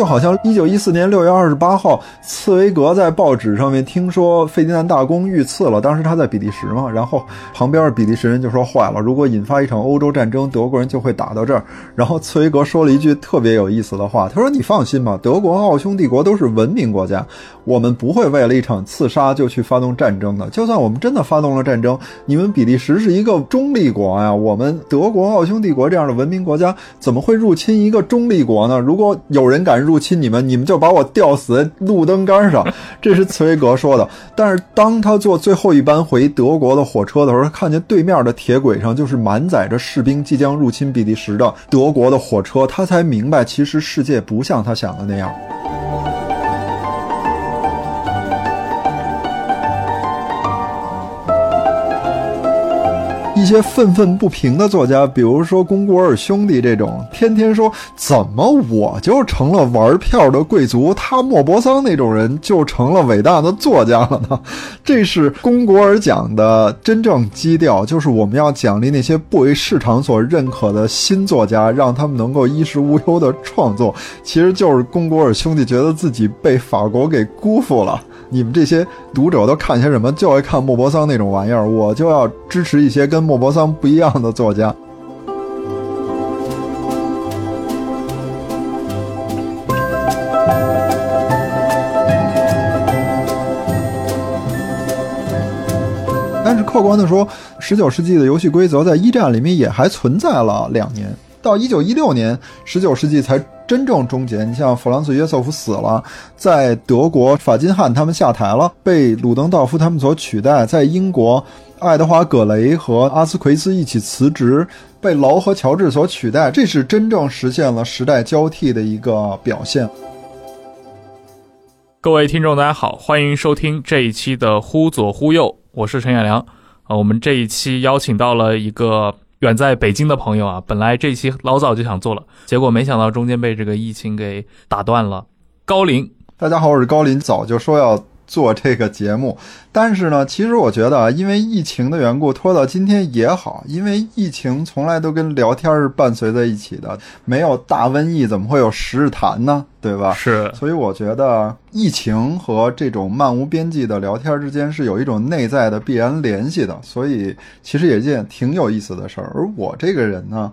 就好像一九一四年六月二十八号，茨威格在报纸上面听说费迪南大公遇刺了，当时他在比利时嘛，然后旁边比利时人就说坏了，如果引发一场欧洲战争，德国人就会打到这儿。然后茨威格说了一句特别有意思的话，他说：“你放心吧，德国奥匈帝国都是文明国家，我们不会为了一场刺杀就去发动战争的。就算我们真的发动了战争，你们比利时是一个中立国呀，我们德国、奥匈帝国这样的文明国家怎么会入侵一个中立国呢？如果有人敢入入侵你们，你们就把我吊死在路灯杆上。这是茨威格说的。但是当他坐最后一班回德国的火车的时候，他看见对面的铁轨上就是满载着士兵即将入侵比利时的德国的火车，他才明白，其实世界不像他想的那样。一些愤愤不平的作家，比如说龚古尔兄弟这种，天天说怎么我就成了玩票的贵族，他莫泊桑那种人就成了伟大的作家了呢？这是龚古尔讲的真正基调，就是我们要奖励那些不为市场所认可的新作家，让他们能够衣食无忧的创作。其实就是龚古尔兄弟觉得自己被法国给辜负了。你们这些读者都看些什么？就爱看莫泊桑那种玩意儿，我就要支持一些跟莫泊桑不一样的作家。但是客观的说，十九世纪的游戏规则在一战里面也还存在了两年，到一九一六年，十九世纪才真正终结。你像弗朗茨·约瑟夫死了，在德国法金汉他们下台了，被鲁登道夫他们所取代；在英国，爱德华·葛雷和阿斯奎斯一起辞职，被劳和乔治所取代。这是真正实现了时代交替的一个表现。各位听众，大家好，欢迎收听这一期的《忽左忽右》，我是陈远良。啊，我们这一期邀请到了一个远在北京的朋友啊，本来这期老早就想做了，结果没想到中间被这个疫情给打断了。高林，大家好，我是高林，早就说要做这个节目，但是呢，其实我觉得啊，因为疫情的缘故，拖到今天也好，因为疫情从来都跟聊天是伴随在一起的，没有大瘟疫怎么会有十日谈呢？对吧？是，所以我觉得疫情和这种漫无边际的聊天之间是有一种内在的必然联系的，所以其实也是件挺有意思的事儿。而我这个人呢，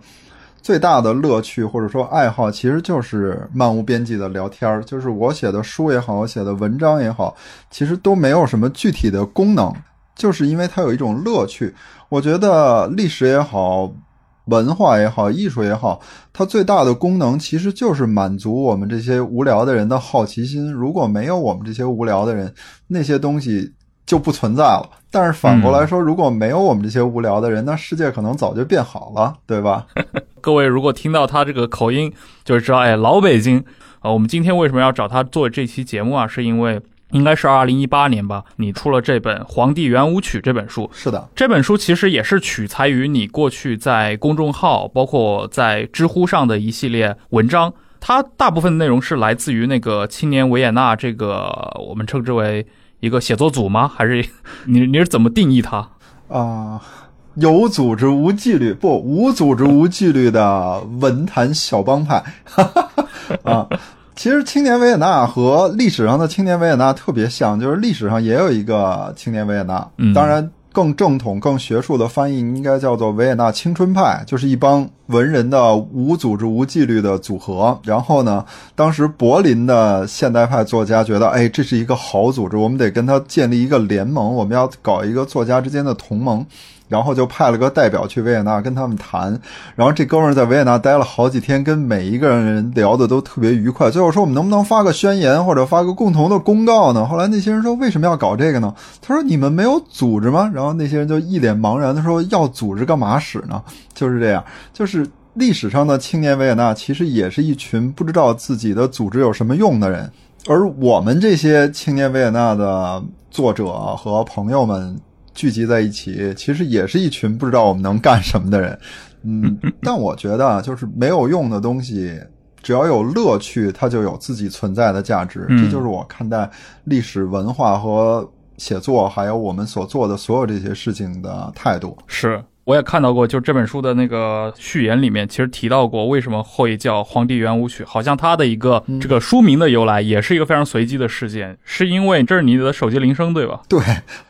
最大的乐趣或者说爱好，其实就是漫无边际的聊天儿。就是我写的书也好，我写的文章也好，其实都没有什么具体的功能，就是因为它有一种乐趣。我觉得历史也好。文化也好，艺术也好，它最大的功能其实就是满足我们这些无聊的人的好奇心。如果没有我们这些无聊的人，那些东西就不存在了。但是反过来说，如果没有我们这些无聊的人，那世界可能早就变好了，对吧？各位如果听到他这个口音，就知道，哎，老北京啊。我们今天为什么要找他做这期节目啊？是因为。应该是二零一八年吧，你出了这本《皇帝圆舞曲》这本书。是的，这本书其实也是取材于你过去在公众号，包括在知乎上的一系列文章。它大部分内容是来自于那个青年维也纳这个我们称之为一个写作组吗？还是你你是怎么定义它啊？有组织无纪律，不无组织无纪律的文坛小帮派 啊。其实青年维也纳和历史上的青年维也纳特别像，就是历史上也有一个青年维也纳，当然更正统、更学术的翻译应该叫做维也纳青春派，就是一帮文人的无组织、无纪律的组合。然后呢，当时柏林的现代派作家觉得，哎，这是一个好组织，我们得跟他建立一个联盟，我们要搞一个作家之间的同盟。然后就派了个代表去维也纳跟他们谈，然后这哥们儿在维也纳待了好几天，跟每一个人聊的都特别愉快。最后说我们能不能发个宣言或者发个共同的公告呢？后来那些人说为什么要搞这个呢？他说你们没有组织吗？然后那些人就一脸茫然的说要组织干嘛使呢？就是这样，就是历史上的青年维也纳其实也是一群不知道自己的组织有什么用的人，而我们这些青年维也纳的作者和朋友们。聚集在一起，其实也是一群不知道我们能干什么的人。嗯，但我觉得啊，就是没有用的东西，只要有乐趣，它就有自己存在的价值。这就是我看待历史文化和写作，还有我们所做的所有这些事情的态度。是。我也看到过，就这本书的那个序言里面，其实提到过为什么会叫《皇帝圆舞曲》，好像它的一个这个书名的由来也是一个非常随机的事件，是因为这是你的手机铃声，对吧？对，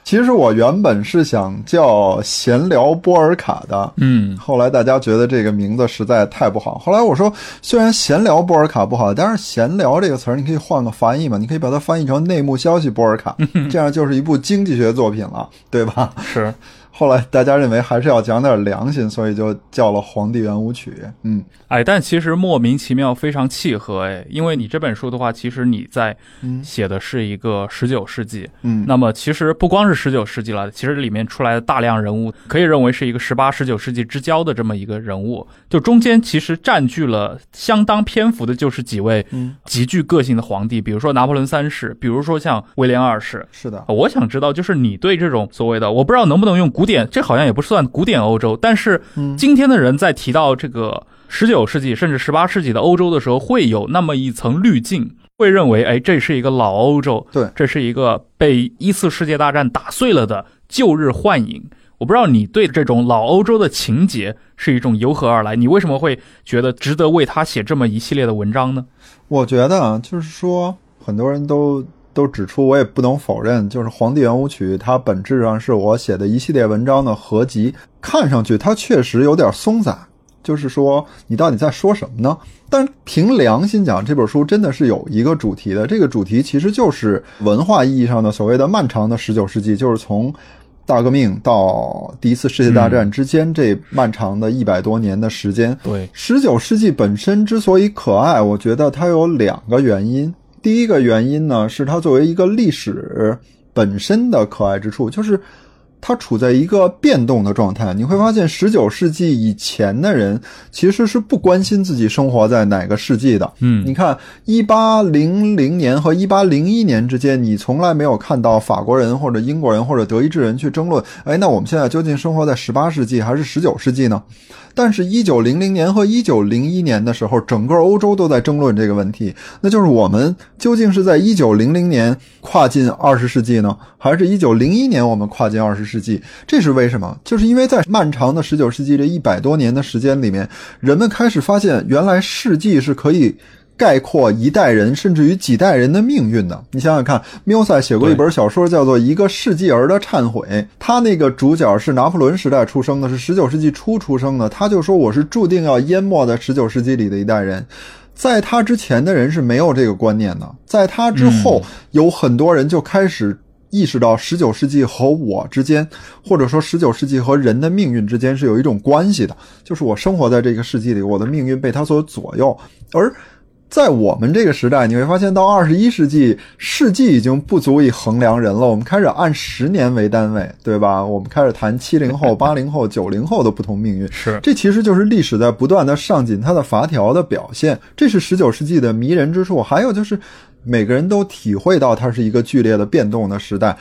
其实我原本是想叫“闲聊波尔卡”的，嗯，后来大家觉得这个名字实在太不好，后来我说，虽然“闲聊波尔卡”不好，但是“闲聊”这个词儿你可以换个翻译嘛，你可以把它翻译成“内幕消息波尔卡 ”，这样就是一部经济学作品了，对吧？是。后来大家认为还是要讲点良心，所以就叫了《皇帝圆舞曲》。嗯，哎，但其实莫名其妙非常契合哎，因为你这本书的话，其实你在写的是一个十九世纪。嗯，那么其实不光是十九世纪了，其实里面出来的大量人物，可以认为是一个十八、十九世纪之交的这么一个人物。就中间其实占据了相当篇幅的，就是几位极具个性的皇帝，比如说拿破仑三世，比如说像威廉二世。是的，我想知道，就是你对这种所谓的，我不知道能不能用古。典这好像也不算古典欧洲，但是今天的人在提到这个十九世纪甚至十八世纪的欧洲的时候，会有那么一层滤镜，会认为，哎，这是一个老欧洲，对，这是一个被一次世界大战打碎了的旧日幻影。我不知道你对这种老欧洲的情节是一种由何而来，你为什么会觉得值得为他写这么一系列的文章呢？我觉得啊，就是说很多人都。都指出，我也不能否认，就是《皇帝圆舞曲》，它本质上是我写的一系列文章的合集。看上去它确实有点松散，就是说你到底在说什么呢？但凭良心讲，这本书真的是有一个主题的。这个主题其实就是文化意义上的所谓的漫长的十九世纪，就是从大革命到第一次世界大战之间这漫长的一百多年的时间。对，十九世纪本身之所以可爱，我觉得它有两个原因。第一个原因呢，是它作为一个历史本身的可爱之处，就是它处在一个变动的状态。你会发现，十九世纪以前的人其实是不关心自己生活在哪个世纪的。嗯，你看，一八零零年和一八零一年之间，你从来没有看到法国人或者英国人或者德意志人去争论，哎，那我们现在究竟生活在十八世纪还是十九世纪呢？但是，一九零零年和一九零一年的时候，整个欧洲都在争论这个问题，那就是我们究竟是在一九零零年跨进二十世纪呢，还是一九零一年我们跨进二十世纪？这是为什么？就是因为在漫长的十九世纪这一百多年的时间里面，人们开始发现，原来世纪是可以。概括一代人甚至于几代人的命运的，你想想看，缪塞写过一本小说，叫做《一个世纪儿的忏悔》。他那个主角是拿破仑时代出生的，是十九世纪初出生的。他就说：“我是注定要淹没在十九世纪里的一代人。”在他之前的人是没有这个观念的，在他之后，有很多人就开始意识到十九世纪和我之间，或者说十九世纪和人的命运之间是有一种关系的，就是我生活在这个世纪里，我的命运被他所左右，而。在我们这个时代，你会发现到二十一世纪，世纪已经不足以衡量人了。我们开始按十年为单位，对吧？我们开始谈七零后、八零后、九零后的不同命运。是，这其实就是历史在不断的上紧它的阀条的表现。这是十九世纪的迷人之处。还有就是，每个人都体会到它是一个剧烈的变动的时代，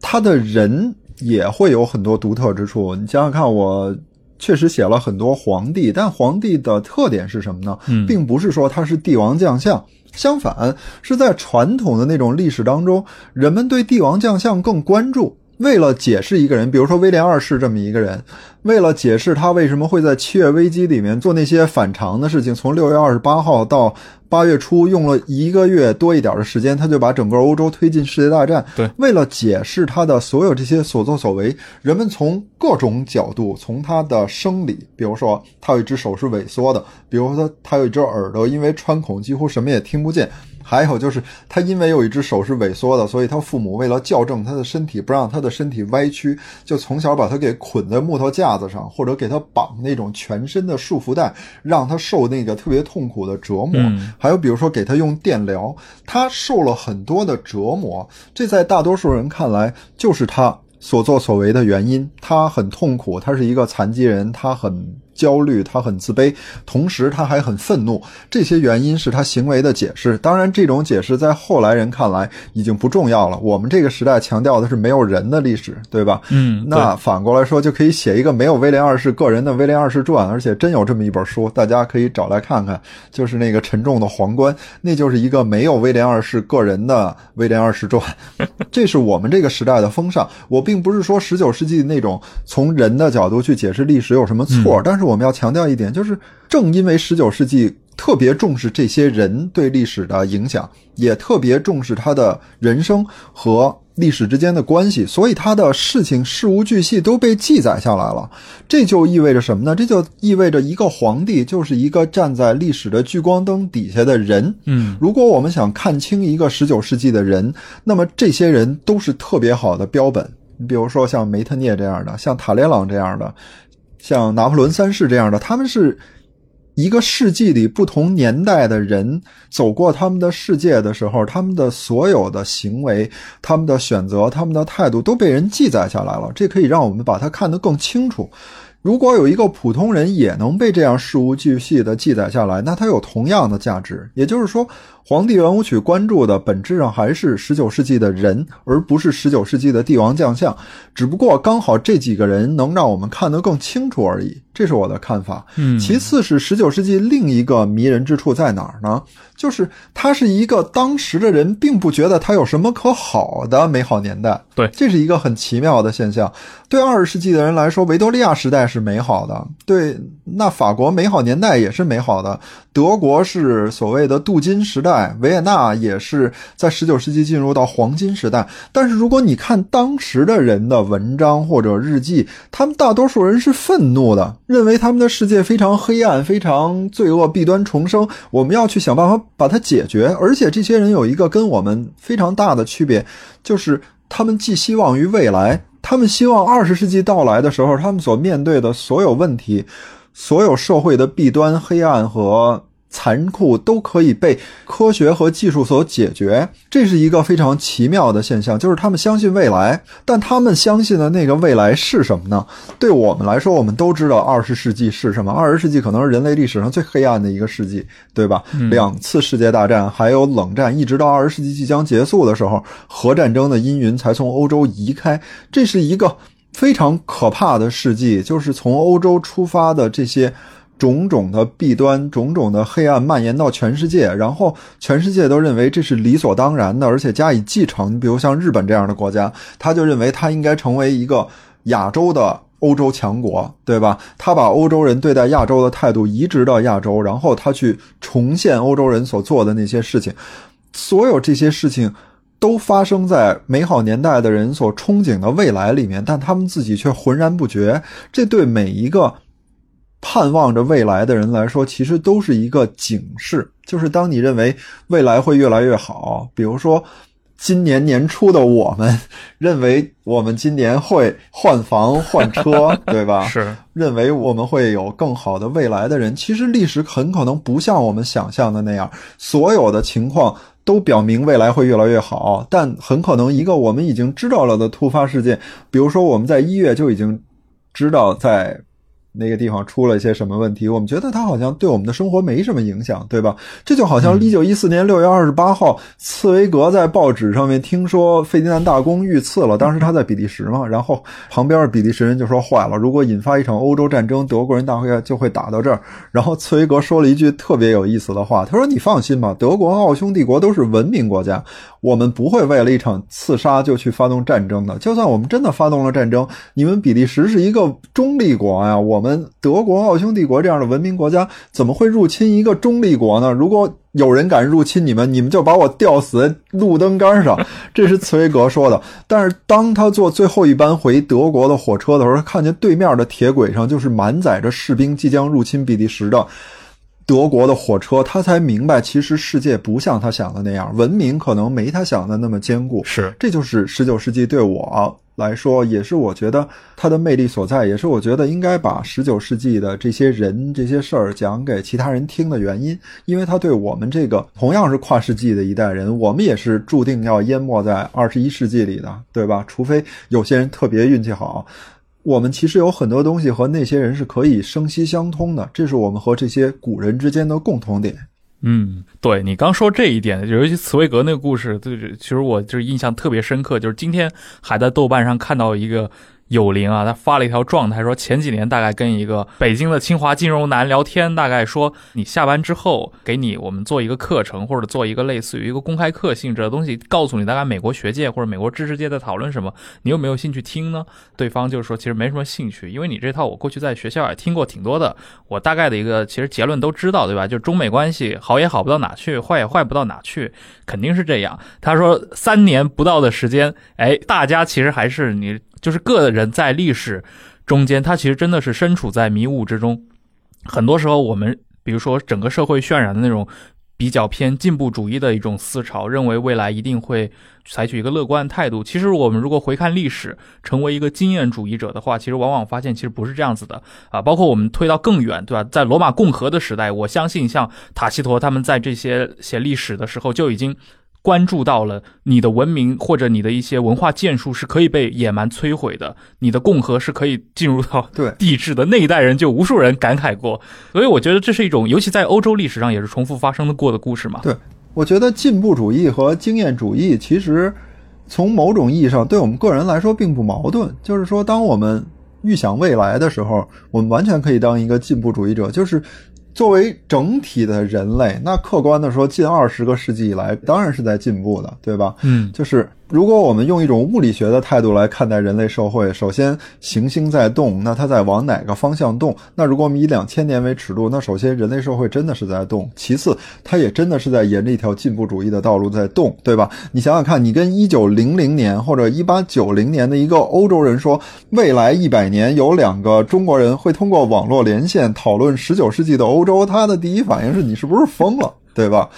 他的人也会有很多独特之处。你想想看，我。确实写了很多皇帝，但皇帝的特点是什么呢？并不是说他是帝王将相，相反是在传统的那种历史当中，人们对帝王将相更关注。为了解释一个人，比如说威廉二世这么一个人，为了解释他为什么会在七月危机里面做那些反常的事情，从六月二十八号到。八月初用了一个月多一点的时间，他就把整个欧洲推进世界大战。对，为了解释他的所有这些所作所为，人们从各种角度，从他的生理，比如说他有一只手是萎缩的，比如说他他有一只耳朵因为穿孔几乎什么也听不见，还有就是他因为有一只手是萎缩的，所以他父母为了校正他的身体，不让他的身体歪曲，就从小把他给捆在木头架子上，或者给他绑那种全身的束缚带，让他受那个特别痛苦的折磨。嗯还有比如说给他用电疗，他受了很多的折磨，这在大多数人看来就是他所作所为的原因。他很痛苦，他是一个残疾人，他很焦虑，他很自卑，同时他还很愤怒。这些原因是他行为的解释。当然，这种解释在后来人看来已经不重要了。我们这个时代强调的是没有人的历史，对吧？嗯，那反过来说，就可以写一个没有威廉二世个人的威廉二世传，而且真有这么一本书，大家可以找来看看，就是那个沉重的皇冠，那就是一个没有威廉二世个人的威廉二世传。这是我们这个时代的风尚。我并不是说十九世纪那种从人的角度去解释历史有什么错，但是我们要强调一点，就是正因为十九世纪特别重视这些人对历史的影响，也特别重视他的人生和历史之间的关系，所以他的事情事无巨细都被记载下来了。这就意味着什么呢？这就意味着一个皇帝就是一个站在历史的聚光灯底下的人。嗯如果我们想看清一个十九世纪的人，那么这些人都是特别好的标本。你比如说像梅特涅这样的，像塔列朗这样的，像拿破仑三世这样的，他们是一个世纪里不同年代的人走过他们的世界的时候，他们的所有的行为、他们的选择、他们的态度都被人记载下来了。这可以让我们把它看得更清楚。如果有一个普通人也能被这样事无巨细的记载下来，那它有同样的价值。也就是说，《黄帝圆舞曲》关注的本质上还是十九世纪的人，而不是十九世纪的帝王将相。只不过刚好这几个人能让我们看得更清楚而已。这是我的看法。嗯，其次是十九世纪另一个迷人之处在哪儿呢？就是它是一个当时的人并不觉得它有什么可好的美好年代。对这是一个很奇妙的现象。对二十世纪的人来说，维多利亚时代是美好的，对，那法国美好年代也是美好的，德国是所谓的镀金时代，维也纳也是在十九世纪进入到黄金时代。但是如果你看当时的人的文章或者日记，他们大多数人是愤怒的，认为他们的世界非常黑暗，非常罪恶，弊端重生。我们要去想办法把它解决。而且这些人有一个跟我们非常大的区别，就是他们寄希望于未来，他们希望二十世纪到来的时候，他们所面对的所有问题，所有社会的弊端、黑暗和残酷都可以被科学和技术所解决，这是一个非常奇妙的现象。就是他们相信未来，但他们相信的那个未来是什么呢？对我们来说，我们都知道二十世纪是什么。二十世纪可能是人类历史上最黑暗的一个世纪，对吧？两次世界大战，还有冷战，一直到二十世纪即将结束的时候，核战争的阴云才从欧洲移开。这是一个非常可怕的事迹，就是从欧洲出发的这些。种种的弊端，种种的黑暗蔓延到全世界，然后全世界都认为这是理所当然的，而且加以继承。比如像日本这样的国家，他就认为他应该成为一个亚洲的欧洲强国，对吧？他把欧洲人对待亚洲的态度移植到亚洲，然后他去重现欧洲人所做的那些事情。所有这些事情都发生在美好年代的人所憧憬的未来里面，但他们自己却浑然不觉。这对每一个盼望着未来的人来说，其实都是一个警示。就是当你认为未来会越来越好，比如说今年年初的我们 认为我们今年会换房换车，对吧？是，认为我们会有更好的未来的人，其实历史很可能不像我们想象的那样，所有的情况都表明未来会越来越好，但很可能一个我们已经知道了的突发事件，比如说我们在一月就已经知道在。那个地方出了一些什么问题？我们觉得它好像对我们的生活没什么影响，对吧？这就好像一九一四年六月二十八号，茨威格在报纸上面听说费迪南大公遇刺了，当时他在比利时嘛，然后旁边比利时人就说坏了，如果引发一场欧洲战争，德国人大会就会打到这儿。然后茨威格说了一句特别有意思的话，他说：“你放心吧，德国和奥匈帝国都是文明国家，我们不会为了一场刺杀就去发动战争的。就算我们真的发动了战争，你们比利时是一个中立国呀，我们。”我们德国、奥匈帝国这样的文明国家怎么会入侵一个中立国呢？如果有人敢入侵你们，你们就把我吊死在路灯杆上。这是茨威格说的。但是当他坐最后一班回德国的火车的时候，看见对面的铁轨上就是满载着士兵即将入侵比利时的。德国的火车，他才明白，其实世界不像他想的那样，文明可能没他想的那么坚固。是，这就是十九世纪对我来说，也是我觉得它的魅力所在，也是我觉得应该把十九世纪的这些人、这些事儿讲给其他人听的原因。因为他对我们这个同样是跨世纪的一代人，我们也是注定要淹没在二十一世纪里的，对吧？除非有些人特别运气好。我们其实有很多东西和那些人是可以生息相通的，这是我们和这些古人之间的共同点。嗯，对你刚说这一点，尤其茨威格那个故事，对其实我就是印象特别深刻。就是今天还在豆瓣上看到一个。有灵啊，他发了一条状态，说前几年大概跟一个北京的清华金融男聊天，大概说你下班之后给你我们做一个课程，或者做一个类似于一个公开课性质的东西，告诉你大概美国学界或者美国知识界在讨论什么，你有没有兴趣听呢？对方就是说其实没什么兴趣，因为你这套我过去在学校也听过挺多的，我大概的一个其实结论都知道，对吧？就中美关系好也好不到哪去，坏也坏不到哪去，肯定是这样。他说三年不到的时间，哎，大家其实还是你。就是个人在历史中间，他其实真的是身处在迷雾之中。很多时候，我们比如说整个社会渲染的那种比较偏进步主义的一种思潮，认为未来一定会采取一个乐观态度。其实我们如果回看历史，成为一个经验主义者的话，其实往往发现其实不是这样子的啊。包括我们推到更远，对吧？在罗马共和的时代，我相信像塔西佗他们在这些写历史的时候就已经。关注到了你的文明或者你的一些文化建树是可以被野蛮摧毁的，你的共和是可以进入到 对帝制的那一代人就无数人感慨过，所以我觉得这是一种，尤其在欧洲历史上也是重复发生的过的故事嘛。对，我觉得进步主义和经验主义其实从某种意义上对我们个人来说并不矛盾，就是说当我们预想未来的时候，我们完全可以当一个进步主义者，就是。作为整体的人类，那客观的说，近二十个世纪以来，当然是在进步的，对吧？嗯，就是。如果我们用一种物理学的态度来看待人类社会，首先行星在动，那它在往哪个方向动？那如果我们以两千年为尺度，那首先人类社会真的是在动，其次它也真的是在沿着一条进步主义的道路在动，对吧？你想想看，你跟一九零零年或者一八九零年的一个欧洲人说，未来一百年有两个中国人会通过网络连线讨论十九世纪的欧洲，他的第一反应是你是不是疯了？对吧？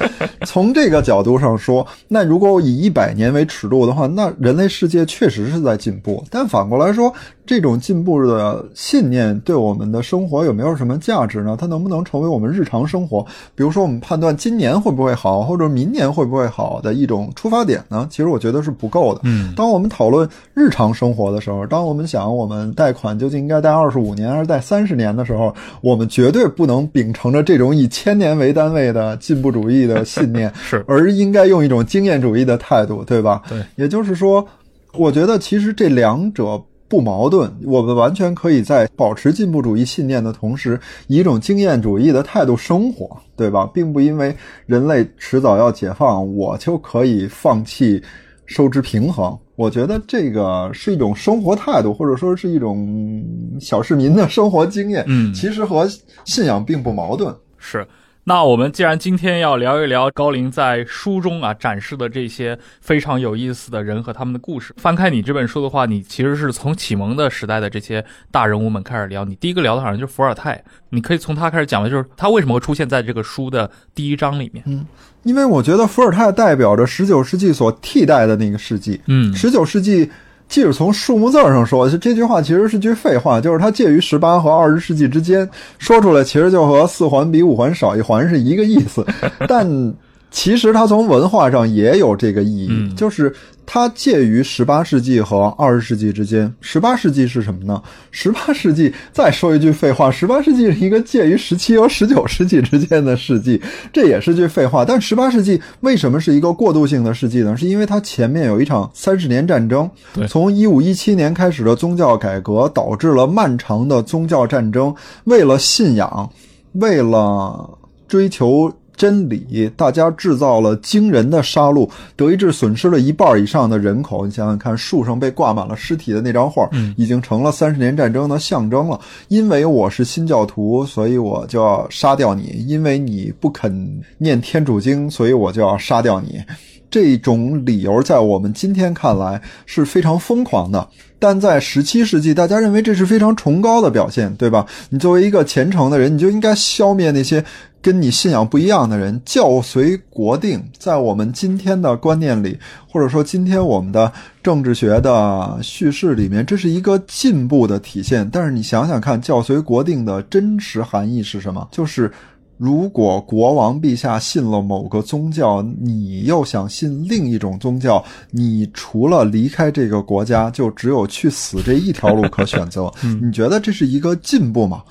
从这个角度上说，那如果以一百年为尺度的话，那人类世界确实是在进步。但反过来说，这种进步的信念对我们的生活有没有什么价值呢？它能不能成为我们日常生活，比如说我们判断今年会不会好，或者明年会不会好的一种出发点呢？其实我觉得是不够的。嗯，当我们讨论日常生活的时候，当我们想我们贷款究竟应该贷二十五年还是贷三十年的时候，我们绝对不能秉承着这种以千年为单位的进步。主义的信念 是，而应该用一种经验主义的态度，对吧？对，也就是说，我觉得其实这两者不矛盾，我们完全可以在保持进步主义信念的同时，以一种经验主义的态度生活，对吧？并不因为人类迟早要解放，我就可以放弃收支平衡。我觉得这个是一种生活态度，或者说是一种小市民的生活经验。嗯，其实和信仰并不矛盾。是。那我们既然今天要聊一聊高林在书中啊展示的这些非常有意思的人和他们的故事，翻开你这本书的话，你其实是从启蒙的时代的这些大人物们开始聊。你第一个聊的好像就是伏尔泰，你可以从他开始讲的，就是他为什么会出现在这个书的第一章里面。嗯，因为我觉得伏尔泰代表着十九世纪所替代的那个世纪。嗯，十九世纪。即使从数目字上说，这句话其实是句废话，就是它介于十八和二十世纪之间，说出来其实就和四环比五环少一环是一个意思，但。其实它从文化上也有这个意义，就是它介于十八世纪和二十世纪之间。十八世纪是什么呢？十八世纪再说一句废话，十八世纪是一个介于十七和十九世纪之间的世纪，这也是句废话。但十八世纪为什么是一个过渡性的世纪呢？是因为它前面有一场三十年战争，从一五一七年开始的宗教改革导致了漫长的宗教战争，为了信仰，为了追求。真理，大家制造了惊人的杀戮，德意志损失了一半以上的人口。你想想看，树上被挂满了尸体的那张画，已经成了三十年战争的象征了。因为我是新教徒，所以我就要杀掉你；因为你不肯念天主经，所以我就要杀掉你。这种理由在我们今天看来是非常疯狂的，但在十七世纪，大家认为这是非常崇高的表现，对吧？你作为一个虔诚的人，你就应该消灭那些跟你信仰不一样的人，教随国定。在我们今天的观念里，或者说今天我们的政治学的叙事里面，这是一个进步的体现。但是你想想看，教随国定的真实含义是什么？就是。如果国王陛下信了某个宗教，你又想信另一种宗教，你除了离开这个国家，就只有去死这一条路可选择。你觉得这是一个进步吗？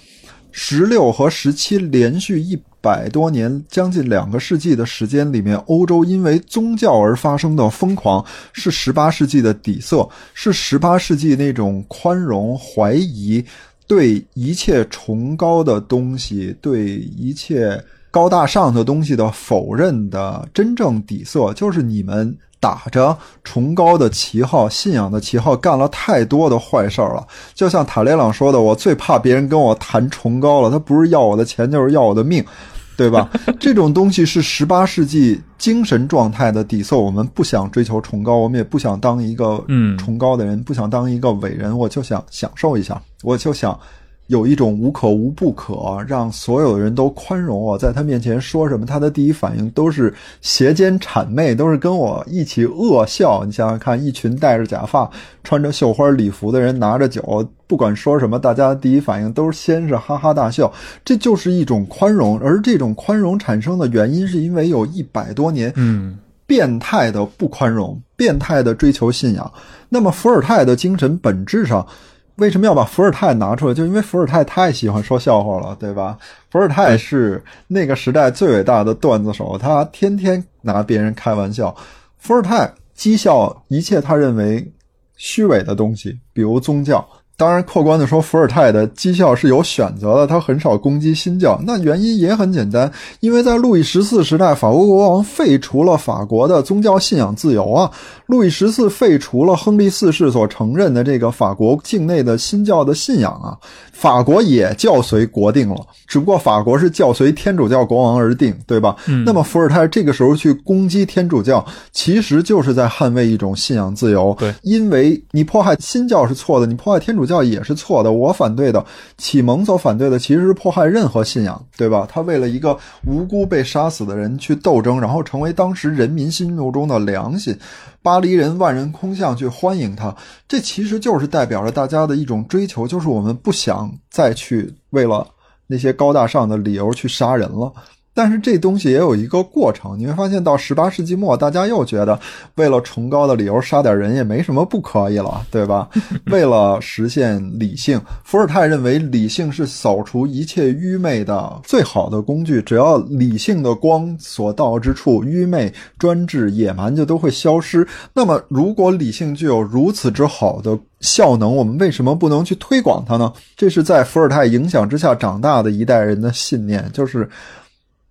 十六和十七连续一百多年，将近两个世纪的时间里面，欧洲因为宗教而发生的疯狂，是十八世纪的底色，是十八世纪那种宽容、怀疑。对一切崇高的东西，对一切高大上的东西的否认的真正底色，就是你们打着崇高的旗号、信仰的旗号，干了太多的坏事儿了。就像塔雷朗说的：“我最怕别人跟我谈崇高了，他不是要我的钱，就是要我的命。”对吧？这种东西是十八世纪精神状态的底色。我们不想追求崇高，我们也不想当一个崇高的人，不想当一个伟人。我就想享受一下，我就想。有一种无可无不可，让所有人都宽容我，在他面前说什么，他的第一反应都是斜肩谄媚，都是跟我一起恶笑。你想想看，一群戴着假发、穿着绣花礼服的人，拿着酒，不管说什么，大家第一反应都是先是哈哈大笑。这就是一种宽容，而这种宽容产生的原因，是因为有一百多年，嗯，变态的不宽容，变态的追求信仰。那么伏尔泰的精神本质上。为什么要把伏尔泰拿出来？就因为伏尔泰太喜欢说笑话了，对吧？伏尔泰是那个时代最伟大的段子手，他天天拿别人开玩笑。伏尔泰讥笑一切他认为虚伪的东西，比如宗教。当然，客观的说，伏尔泰的讥笑是有选择的，他很少攻击新教。那原因也很简单，因为在路易十四时代，法国国王废除了法国的宗教信仰自由啊。路易十四废除了亨利四世所承认的这个法国境内的新教的信仰啊。法国也教随国定了，只不过法国是教随天主教国王而定，对吧？那么伏尔泰这个时候去攻击天主教，其实就是在捍卫一种信仰自由。对，因为你迫害新教是错的，你迫害天主。教也是错的。我反对的，启蒙所反对的其实是迫害任何信仰，对吧？他为了一个无辜被杀死的人去斗争，然后成为当时人民心目中的良心。巴黎人万人空巷去欢迎他，这其实就是代表着大家的一种追求，就是我们不想再去为了那些高大上的理由去杀人了。但是这东西也有一个过程，你会发现到十八世纪末，大家又觉得为了崇高的理由杀点人也没什么不可以了，对吧？为了实现理性，伏尔泰认为理性是扫除一切愚昧的最好的工具，只要理性的光所到之处，愚昧、专制、野蛮就都会消失。那么，如果理性具有如此之好的效能，我们为什么不能去推广它呢？这是在伏尔泰影响之下长大的一代人的信念，就是。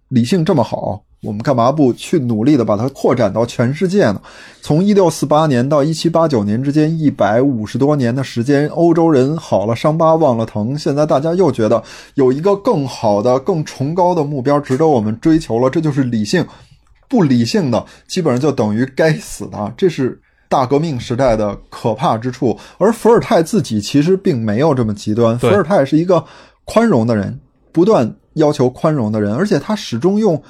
理性这么好，我们干嘛不去努力的把它扩展到全世界呢？从一六四八年到一七八九年之间，一百五十多年的时间，欧洲人好了伤疤忘了疼，现在大家又觉得有一个更好的、更崇高的目标值得我们追求了，这就是理性。不理性的基本上就等于该死的，这是大革命时代的可怕之处。而伏尔泰自己其实并没有这么极端，伏尔泰是一个宽容的人，不断。要求宽容的人，而且他始终用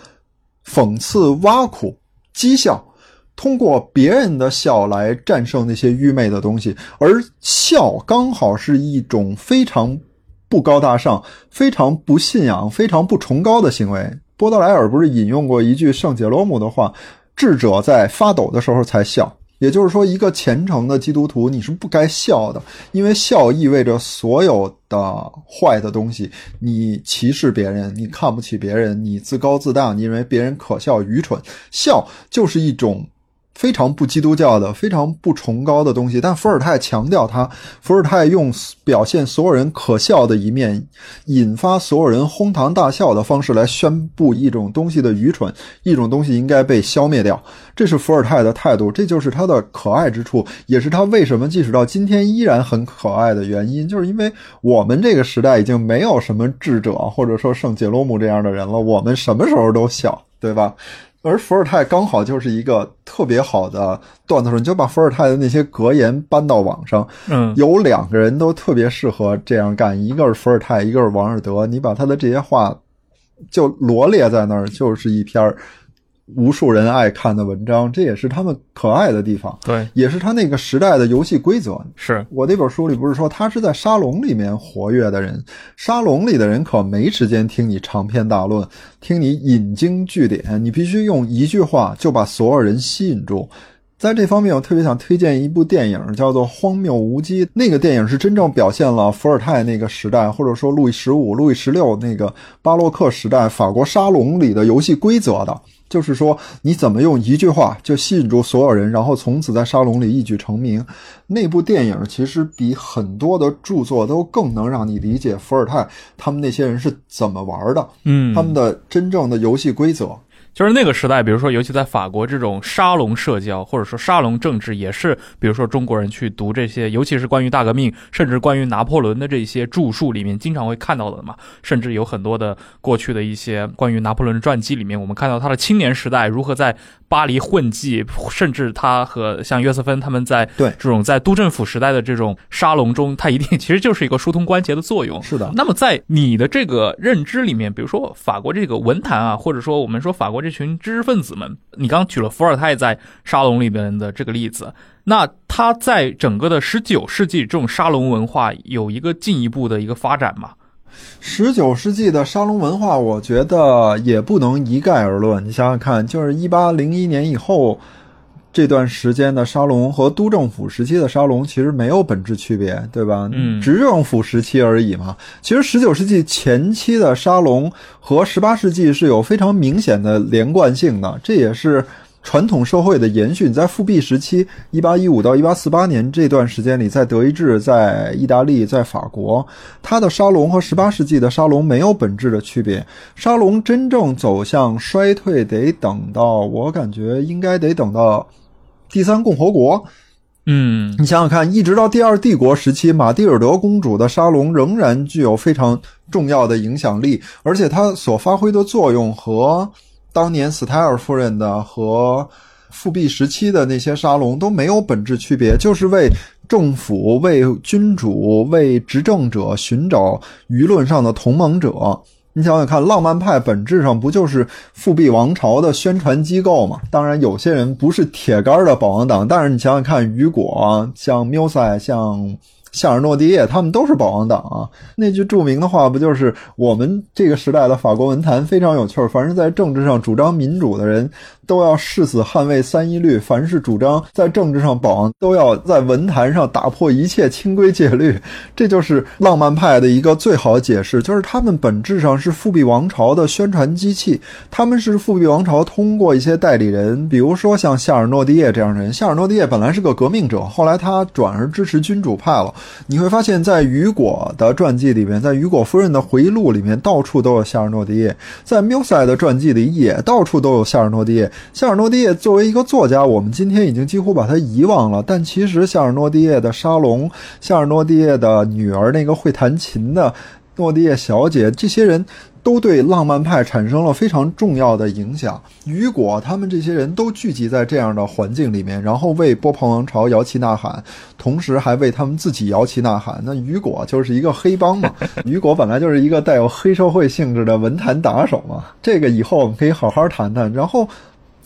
讽刺、挖苦、讥笑，通过别人的笑来战胜那些愚昧的东西。而笑刚好是一种非常不高大上、非常不信仰、非常不崇高的行为。波德莱尔不是引用过一句圣杰罗姆的话：“智者在发抖的时候才笑。”也就是说，一个虔诚的基督徒，你是不该笑的，因为笑意味着所有的坏的东西。你歧视别人，你看不起别人，你自高自大，你认为别人可笑、愚蠢。笑就是一种。非常不基督教的、非常不崇高的东西，但伏尔泰强调他，伏尔泰用表现所有人可笑的一面，引发所有人哄堂大笑的方式来宣布一种东西的愚蠢，一种东西应该被消灭掉。这是伏尔泰的态度，这就是他的可爱之处，也是他为什么即使到今天依然很可爱的原因，就是因为我们这个时代已经没有什么智者或者说圣杰罗姆这样的人了，我们什么时候都笑，对吧？而伏尔泰刚好就是一个特别好的段子手，你就把伏尔泰的那些格言搬到网上，嗯，有两个人都特别适合这样干，一个是伏尔泰，一个是王尔德。你把他的这些话就罗列在那儿，就是一篇儿无数人爱看的文章，这也是他们可爱的地方，对，也是他那个时代的游戏规则。是，我那本书里不是说他是在沙龙里面活跃的人，沙龙里的人可没时间听你长篇大论，听你引经据典，你必须用一句话就把所有人吸引住。在这方面，我特别想推荐一部电影，叫做《荒谬无稽》。那个电影是真正表现了伏尔泰那个时代，或者说路易十五、路易十六那个巴洛克时代法国沙龙里的游戏规则的。就是说，你怎么用一句话就吸引住所有人，然后从此在沙龙里一举成名。那部电影其实比很多的著作都更能让你理解伏尔泰他们那些人是怎么玩的，嗯，他们的真正的游戏规则。就是那个时代，比如说，尤其在法国，这种沙龙社交或者说沙龙政治，也是比如说中国人去读这些，尤其是关于大革命，甚至关于拿破仑的这些著述里面，经常会看到的嘛。甚至有很多的过去的一些关于拿破仑传记里面，我们看到他的青年时代如何在巴黎混迹，甚至他和像约瑟芬他们在对这种在都政府时代的这种沙龙中，他一定其实就是一个疏通关节的作用。是的，那么在你的这个认知里面，比如说法国这个文坛啊，或者说我们说法国这群知识分子们，你刚举了伏尔泰在沙龙里面的这个例子，那他在整个的十九世纪这种沙龙文化有一个进一步的一个发展吗？十九世纪的沙龙文化，我觉得也不能一概而论。你想想看，就是一八零一年以后这段时间的沙龙和都政府时期的沙龙其实没有本质区别，对吧？嗯执政府时期而已嘛。其实十九世纪前期的沙龙和十八世纪是有非常明显的连贯性的，这也是。传统社会的延续，在复辟时期，一八一五到一八四八年这段时间里，在德意志、在意大利、在法国，它的沙龙和十八世纪的沙龙没有本质的区别。沙龙真正走向衰退，得等到我感觉应该得等到第三共和国。嗯你想想看，一直到第二帝国时期，玛蒂尔德公主的沙龙仍然具有非常重要的影响力，而且它所发挥的作用和当年斯泰尔夫人的和复辟时期的那些沙龙都没有本质区别，就是为政府、为君主、为执政者寻找舆论上的同盟者。你想想看，浪漫派本质上不就是复辟王朝的宣传机构吗？当然，有些人不是铁杆的保王党，但是你想想看，雨果、像缪塞、像夏尔诺迪耶，他们都是保皇党啊。那句著名的话不就是我们这个时代的法国文坛非常有趣儿？凡是在政治上主张民主的人，都要誓死捍卫三一律；凡是主张在政治上保，都要在文坛上打破一切清规戒律。这就是浪漫派的一个最好的解释，就是他们本质上是复辟王朝的宣传机器。他们是复辟王朝通过一些代理人，比如说像夏尔诺蒂耶这样的人。夏尔诺蒂耶本来是个革命者，后来他转而支持君主派了。你会发现在雨果的传记里面，在雨果夫人的回忆录里面，到处都有夏尔诺蒂耶；在缪塞的传记里也到处都有夏尔诺蒂耶。夏尔诺蒂耶作为一个作家，我们今天已经几乎把他遗忘了，但其实夏尔诺蒂耶的沙龙，夏尔诺蒂耶的女儿那个会弹琴的诺蒂耶小姐，这些人。都对浪漫派产生了非常重要的影响。雨果他们这些人都聚集在这样的环境里面，然后为波旁王朝摇旗呐喊，同时还为他们自己摇旗呐喊。那雨果就是一个黑帮嘛，雨果本来就是一个带有黑社会性质的文坛打手嘛。这个以后我们可以好好谈谈。然后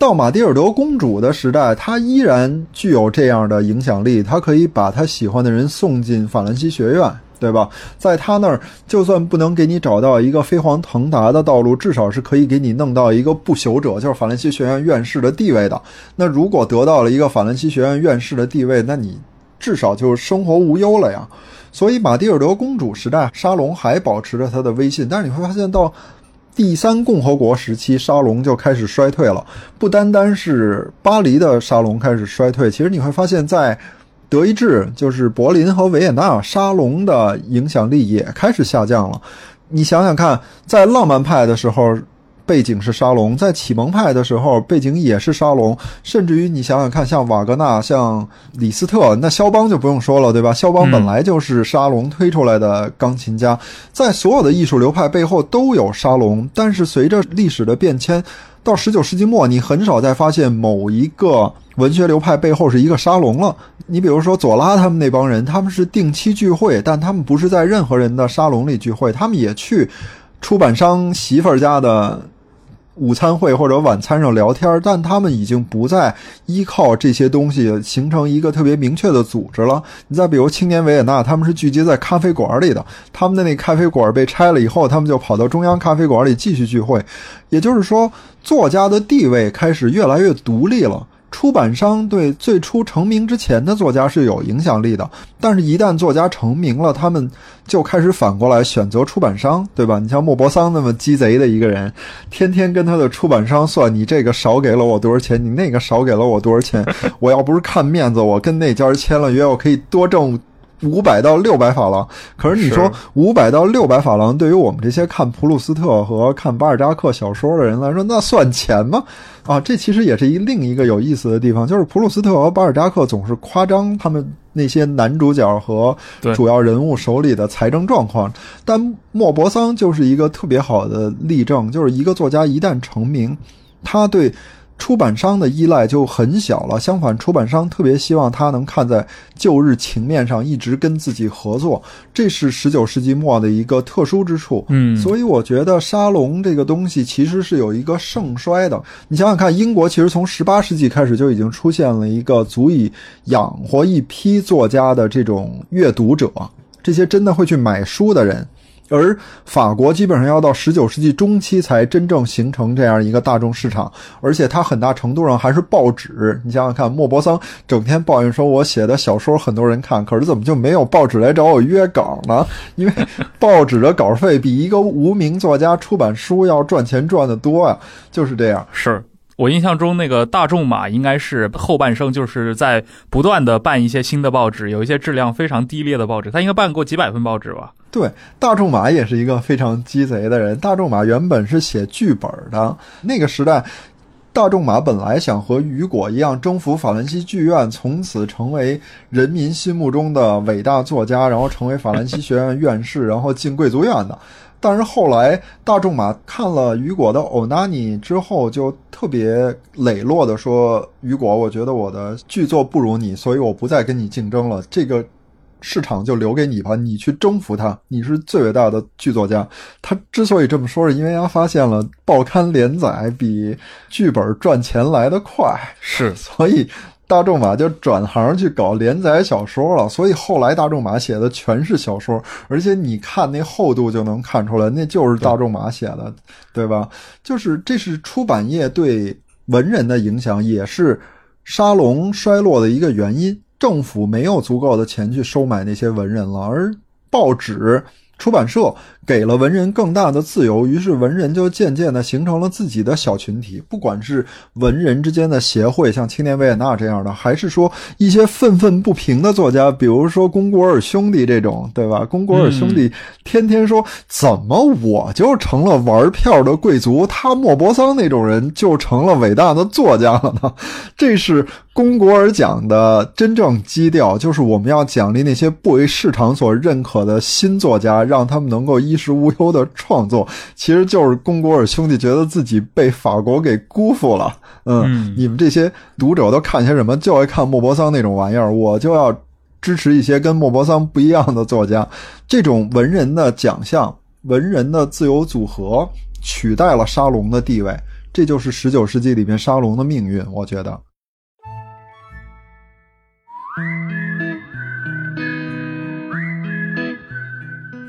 到马蒂尔德公主的时代，她依然具有这样的影响力，她可以把她喜欢的人送进法兰西学院。对吧？在他那儿，就算不能给你找到一个飞黄腾达的道路，至少是可以给你弄到一个不朽者，就是法兰西学院院士的地位的。那如果得到了一个法兰西学院院士的地位，那你至少就生活无忧了呀。所以，马蒂尔德公主时代沙龙还保持着她的威信，但是你会发现到。第三共和国时期，沙龙就开始衰退了。不单单是巴黎的沙龙开始衰退，其实你会发现在德意志，就是柏林和维也纳，沙龙的影响力也开始下降了。你想想看，在浪漫派的时候，背景是沙龙，在启蒙派的时候背景也是沙龙，甚至于你想想看，像瓦格纳、像李斯特，那肖邦就不用说了，对吧？肖邦本来就是沙龙推出来的钢琴家，在所有的艺术流派背后都有沙龙，但是随着历史的变迁。到十九世纪末，你很少再发现某一个文学流派背后是一个沙龙了。你比如说左拉他们那帮人，他们是定期聚会，但他们不是在任何人的沙龙里聚会，他们也去出版商媳妇儿家的。午餐会或者晚餐上聊天，但他们已经不再依靠这些东西形成一个特别明确的组织了。你再比如青年维也纳，他们是聚集在咖啡馆里的，他们的那咖啡馆被拆了以后，他们就跑到中央咖啡馆里继续聚会。也就是说，作家的地位开始越来越独立了。出版商对最初成名之前的作家是有影响力的，但是，一旦作家成名了，他们就开始反过来选择出版商，对吧？你像莫泊桑那么鸡贼的一个人，天天跟他的出版商算，你这个少给了我多少钱，你那个少给了我多少钱，我要不是看面子，我跟那家签了约，我可以多挣。五百到六百法郎，可是你说五百到六百法郎，对于我们这些看普鲁斯特和看巴尔扎克小说的人来说，那算钱吗？啊，这其实也是一另一个有意思的地方，就是普鲁斯特和巴尔扎克总是夸张他们那些男主角和主要人物手里的财政状况，但莫泊桑就是一个特别好的例证，就是一个作家一旦成名，他对。出版商的依赖就很小了，相反，出版商特别希望他能看在旧日情面上，一直跟自己合作，这是十九世纪末的一个特殊之处。嗯，所以我觉得沙龙这个东西其实是有一个盛衰的。你想想看，英国其实从十八世纪开始就已经出现了一个足以养活一批作家的这种阅读者，这些真的会去买书的人。而法国基本上要到十九世纪中期才真正形成这样一个大众市场，而且它很大程度上还是报纸。你想想看，莫泊桑整天抱怨说：“我写的小说很多人看，可是怎么就没有报纸来找我约稿呢？” 因为报纸的稿费比一个无名作家出版书要赚钱赚得多啊，就是这样。是我印象中那个大众马应该是后半生就是在不断的办一些新的报纸，有一些质量非常低劣的报纸，他应该办过几百份报纸吧。对，大仲马也是一个非常鸡贼的人。大仲马原本是写剧本的，那个时代，大仲马本来想和雨果一样征服法兰西剧院，从此成为人民心目中的伟大作家，然后成为法兰西学院院士，然后进贵族院的。但是后来，大仲马看了雨果的《欧纳尼》之后，就特别磊落的说：“雨果，我觉得我的剧作不如你，所以我不再跟你竞争了。”这个。市场就留给你吧，你去征服它。你是最伟大的剧作家。他之所以这么说，是因为他发现了报刊连载比剧本赚钱来得快。是，所以大仲马就转行去搞连载小说了。所以后来大仲马写的全是小说，而且你看那厚度就能看出来，那就是大仲马写的，对吧？就是这是出版业对文人的影响，也是沙龙衰落的一个原因。政府没有足够的钱去收买那些文人了，而报纸、出版社。给了文人更大的自由，于是文人就渐渐的形成了自己的小群体。不管是文人之间的协会，像青年维也纳这样的，还是说一些愤愤不平的作家，比如说龚古尔兄弟这种，对吧？龚古尔兄弟天天说，怎么我就成了玩票的贵族，他莫泊桑那种人就成了伟大的作家了呢？这是龚古尔讲的真正基调，就是我们要奖励那些不为市场所认可的新作家，让他们能够衣食无忧的创作，其实就是龚古尔兄弟觉得自己被法国给辜负了。嗯，你们这些读者都看些什么？就爱看莫泊桑那种玩意儿，我就要支持一些跟莫泊桑不一样的作家。这种文人的奖项、文人的自由组合，取代了沙龙的地位。这就是十九世纪里面沙龙的命运，我觉得。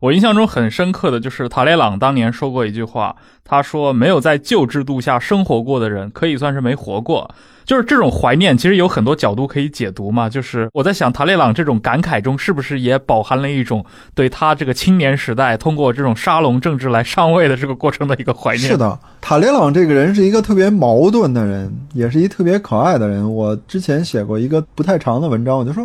我印象中很深刻的就是塔列朗当年说过一句话，他说：“没有在旧制度下生活过的人，可以算是没活过。”就是这种怀念，其实有很多角度可以解读嘛。就是我在想，塔列朗这种感慨中，是不是也饱含了一种对他这个青年时代通过这种沙龙政治来上位的这个过程的一个怀念？是的，塔列朗这个人是一个特别矛盾的人，也是一特别可爱的人。我之前写过一个不太长的文章，我就说，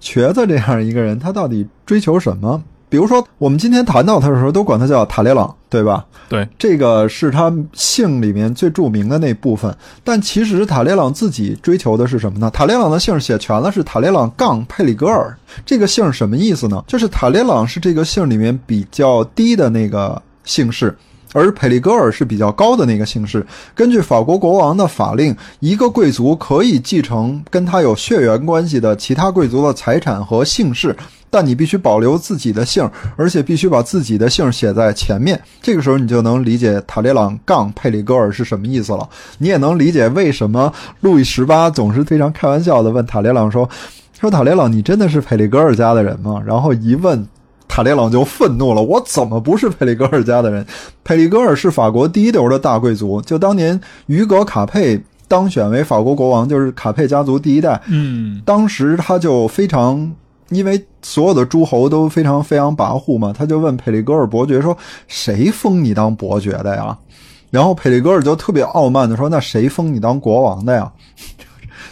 瘸子这样一个人，他到底追求什么？比如说，我们今天谈到他的时候，都管他叫塔列朗，对吧？对，这个是他姓里面最著名的那部分。但其实塔列朗自己追求的是什么呢？塔列朗的姓写全了是塔列朗杠佩里格尔，这个姓什么意思呢？就是塔列朗是这个姓里面比较低的那个姓氏。而佩里格尔是比较高的那个姓氏。根据法国国王的法令，一个贵族可以继承跟他有血缘关系的其他贵族的财产和姓氏，但你必须保留自己的姓，而且必须把自己的姓写在前面。这个时候，你就能理解塔列朗杠佩里格尔是什么意思了。你也能理解为什么路易十八总是非常开玩笑的问塔列朗说：“说塔列朗，你真的是佩里格尔家的人吗？”然后一问。塔列朗就愤怒了，我怎么不是佩里格尔家的人？佩里格尔是法国第一流的大贵族，就当年于格卡佩当选为法国国王，就是卡佩家族第一代。嗯，当时他就非常，因为所有的诸侯都非常飞扬跋扈嘛，他就问佩里格尔伯爵说：“谁封你当伯爵的呀？”然后佩里格尔就特别傲慢的说：“那谁封你当国王的呀？”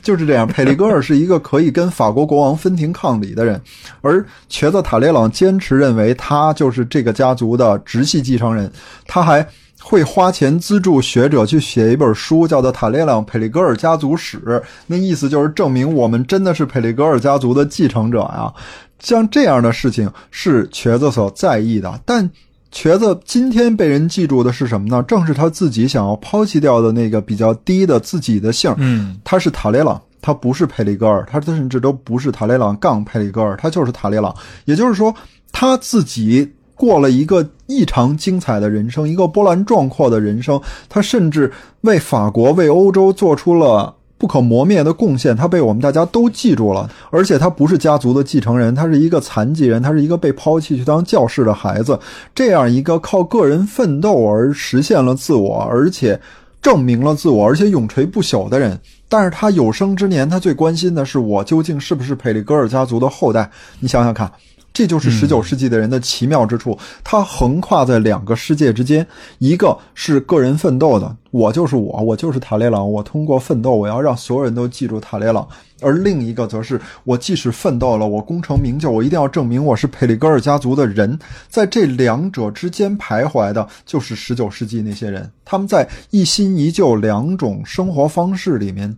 就是这样，佩里格尔是一个可以跟法国国王分庭抗礼的人，而瘸子塔列朗坚持认为他就是这个家族的直系继承人。他还会花钱资助学者去写一本书，叫做《塔列朗佩里格尔家族史》，那意思就是证明我们真的是佩里格尔家族的继承者呀。像这样的事情是瘸子所在意的，但。瘸子今天被人记住的是什么呢？正是他自己想要抛弃掉的那个比较低的自己的姓。嗯，他是塔列朗，他不是佩里戈尔，他甚至都不是塔列朗杠佩里戈尔，他就是塔列朗。也就是说，他自己过了一个异常精彩的人生，一个波澜壮阔的人生。他甚至为法国、为欧洲做出了。不可磨灭的贡献，他被我们大家都记住了。而且他不是家族的继承人，他是一个残疾人，他是一个被抛弃去当教士的孩子。这样一个靠个人奋斗而实现了自我，而且证明了自我，而且永垂不朽的人。但是他有生之年，他最关心的是我究竟是不是佩里格尔家族的后代？你想想看。这就是十九世纪的人的奇妙之处，他横跨在两个世界之间，一个是个人奋斗的，我就是我，我就是塔列朗，我通过奋斗，我要让所有人都记住塔列朗；而另一个则是，我即使奋斗了，我功成名就，我一定要证明我是佩里戈尔家族的人。在这两者之间徘徊的，就是十九世纪那些人，他们在一心一旧两种生活方式里面。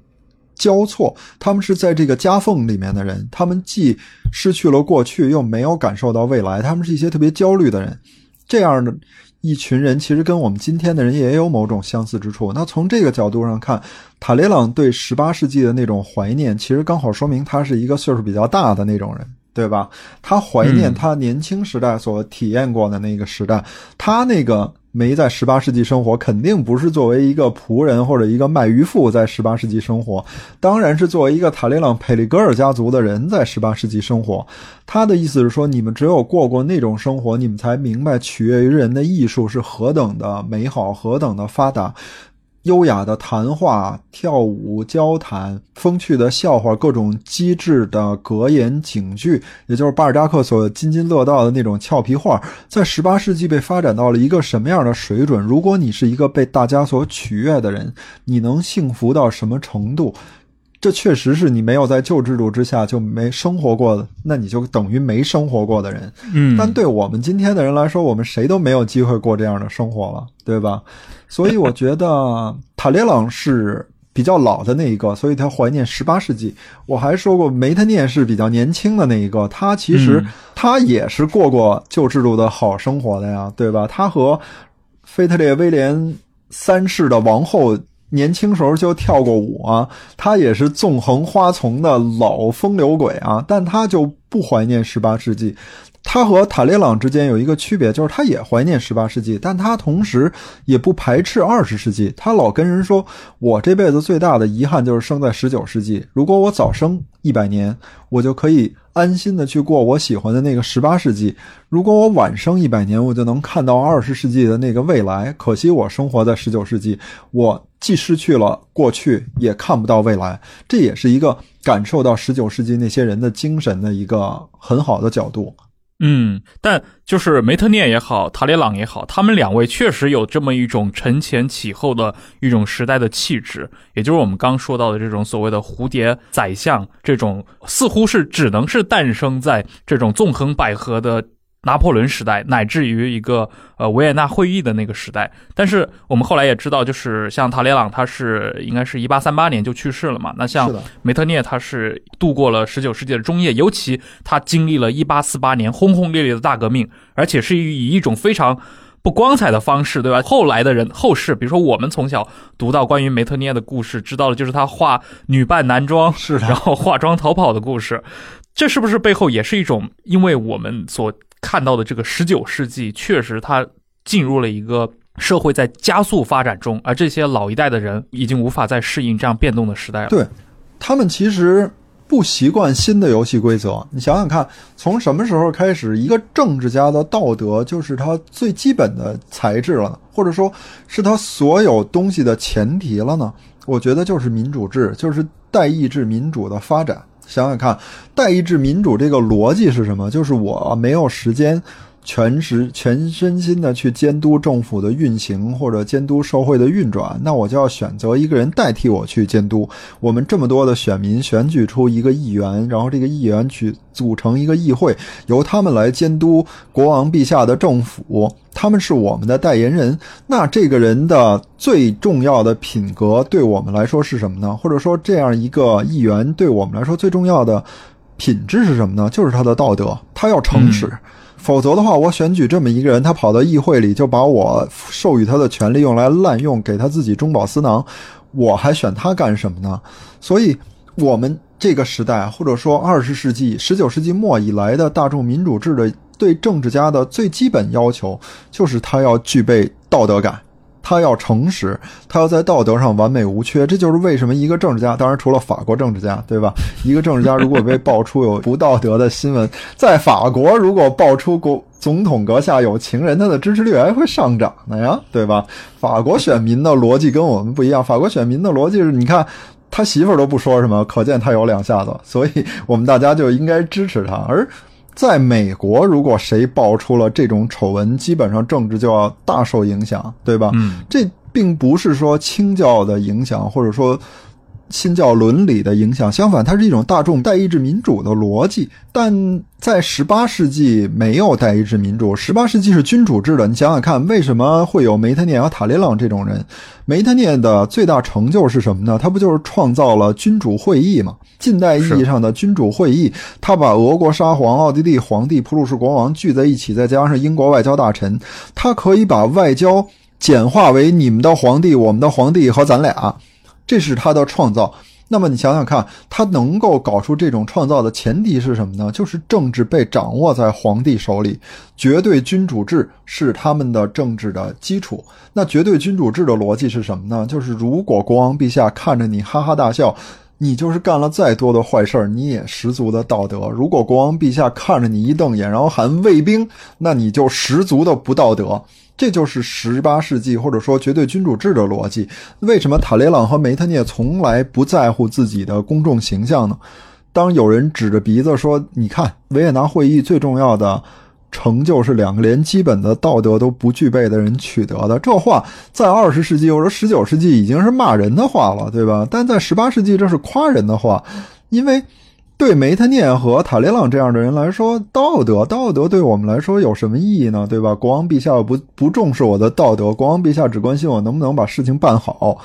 交错，他们是在这个夹缝里面的人，他们既失去了过去，又没有感受到未来，他们是一些特别焦虑的人。这样的一群人，其实跟我们今天的人也有某种相似之处。那从这个角度上看，塔雷朗对十八世纪的那种怀念，其实刚好说明他是一个岁数比较大的那种人，对吧？他怀念他年轻时代所体验过的那个时代，他那个。没在十八世纪生活，肯定不是作为一个仆人或者一个卖鱼妇在十八世纪生活，当然是作为一个塔利朗佩里格尔家族的人在十八世纪生活。他的意思是说，你们只有过过那种生活，你们才明白取悦于人的艺术是何等的美好，何等的发达。优雅的谈话、跳舞、交谈、风趣的笑话、各种机智的格言警句，也就是巴尔扎克所津津乐道的那种俏皮话，在十八世纪被发展到了一个什么样的水准？如果你是一个被大家所取悦的人，你能幸福到什么程度？这确实是你没有在旧制度之下就没生活过的，那你就等于没生活过的人。嗯但对我们今天的人来说，我们谁都没有机会过这样的生活了，对吧？所以我觉得塔列朗是比较老的那一个，所以他怀念十八世纪。我还说过梅特涅是比较年轻的那一个，他其实嗯他也是过过旧制度的好生活的呀，对吧？他和腓特烈威廉三世的王后。年轻时候就跳过舞啊，他也是纵横花丛的老风流鬼啊，但他就不怀念十八世纪。他和塔列朗之间有一个区别，就是他也怀念十八世纪，但他同时也不排斥二十世纪。他老跟人说：“我这辈子最大的遗憾就是生在十九世纪。如果我早生一百年，我就可以安心的去过我喜欢的那个十八世纪；如果我晚生一百年，我就能看到二十世纪的那个未来。可惜我生活在十九世纪，我既失去了过去，也看不到未来。这也是一个感受到十九世纪那些人的精神的一个很好的角度。”嗯，但就是梅特涅也好，塔里朗也好，他们两位确实有这么一种承前启后的一种时代的气质，也就是我们刚说到的这种所谓的蝴蝶宰相，这种似乎是只能是诞生在这种纵横捭阖的拿破仑时代，乃至于一个呃维也纳会议的那个时代。但是我们后来也知道，就是像塔列朗，他是应该是一八三八年就去世了嘛。那像，梅特涅他是度过了十九世纪的中叶，尤其他经历了一八四八年轰轰烈烈的大革命，而且是以一种非常不光彩的方式，对吧？后来的人后世，比如说我们从小读到关于梅特涅的故事，知道的就是他化女扮男装，是的然后化妆逃跑的故事。这是不是背后也是一种，因为我们所看到的这个十九世纪，确实它进入了一个社会在加速发展中，而这些老一代的人已经无法再适应这样变动的时代了。对他们其实不习惯新的游戏规则。你想想看，从什么时候开始，一个政治家的道德就是他最基本的材质了呢？或者说是他所有东西的前提了呢？我觉得就是民主制，就是代议制民主的发展。想想看，代议制民主这个逻辑是什么？就是我没有时间全时全身心的去监督政府的运行或者监督社会的运转，那我就要选择一个人代替我去监督。我们这么多的选民选举出一个议员，然后这个议员去组成一个议会，由他们来监督国王陛下的政府，他们是我们的代言人。那这个人的最重要的品格对我们来说是什么呢？或者说，这样一个议员对我们来说最重要的品质是什么呢？就是他的道德，他要诚实。否则的话，我选举这么一个人，他跑到议会里就把我授予他的权利用来滥用，给他自己中饱私囊，我还选他干什么呢？所以，我们这个时代，或者说二十世纪、十九世纪末以来的大众民主制的对政治家的最基本要求，就是他要具备道德感。他要诚实，他要在道德上完美无缺，这就是为什么一个政治家，当然除了法国政治家，对吧？一个政治家如果被爆出有不道德的新闻，在法国如果爆出国总统阁下有情人，他的支持率还会上涨的呀，对吧？法国选民的逻辑跟我们不一样，法国选民的逻辑是，你看他媳妇儿都不说什么，可见他有两下子，所以我们大家就应该支持他，而。在美国，如果谁爆出了这种丑闻，基本上政治就要大受影响，对吧？嗯，这并不是说清教的影响，或者说新教伦理的影响，相反，它是一种大众代议制民主的逻辑。但在十八世纪没有代议制民主，十八世纪是君主制的。你想想看，为什么会有梅特涅和塔列朗这种人？梅特涅的最大成就是什么呢？他不就是创造了君主会议吗？近代意义上的君主会议，他把俄国沙皇、奥地利皇帝、普鲁士国王聚在一起，再加上英国外交大臣，他可以把外交简化为你们的皇帝、我们的皇帝和咱俩，这是他的创造。那么你想想看，他能够搞出这种创造的前提是什么呢？就是政治被掌握在皇帝手里，绝对君主制是他们的政治的基础。那绝对君主制的逻辑是什么呢？就是如果国王陛下看着你哈哈大笑，你就是干了再多的坏事儿，你也十足的道德。如果国王陛下看着你一瞪眼，然后喊卫兵，那你就十足的不道德。这就是十八世纪或者说绝对君主制的逻辑。为什么塔雷朗和梅特涅从来不在乎自己的公众形象呢？当有人指着鼻子说：“你看，维也纳会议最重要的成就是两个连基本的道德都不具备的人取得的。这话在二十世纪或者十九世纪已经是骂人的话了，对吧？但在十八世纪这是夸人的话，因为对梅特涅和塔列朗这样的人来说，道德道德对我们来说有什么意义呢？对吧？国王陛下不不重视我的道德，国王陛下只关心我能不能把事情办好。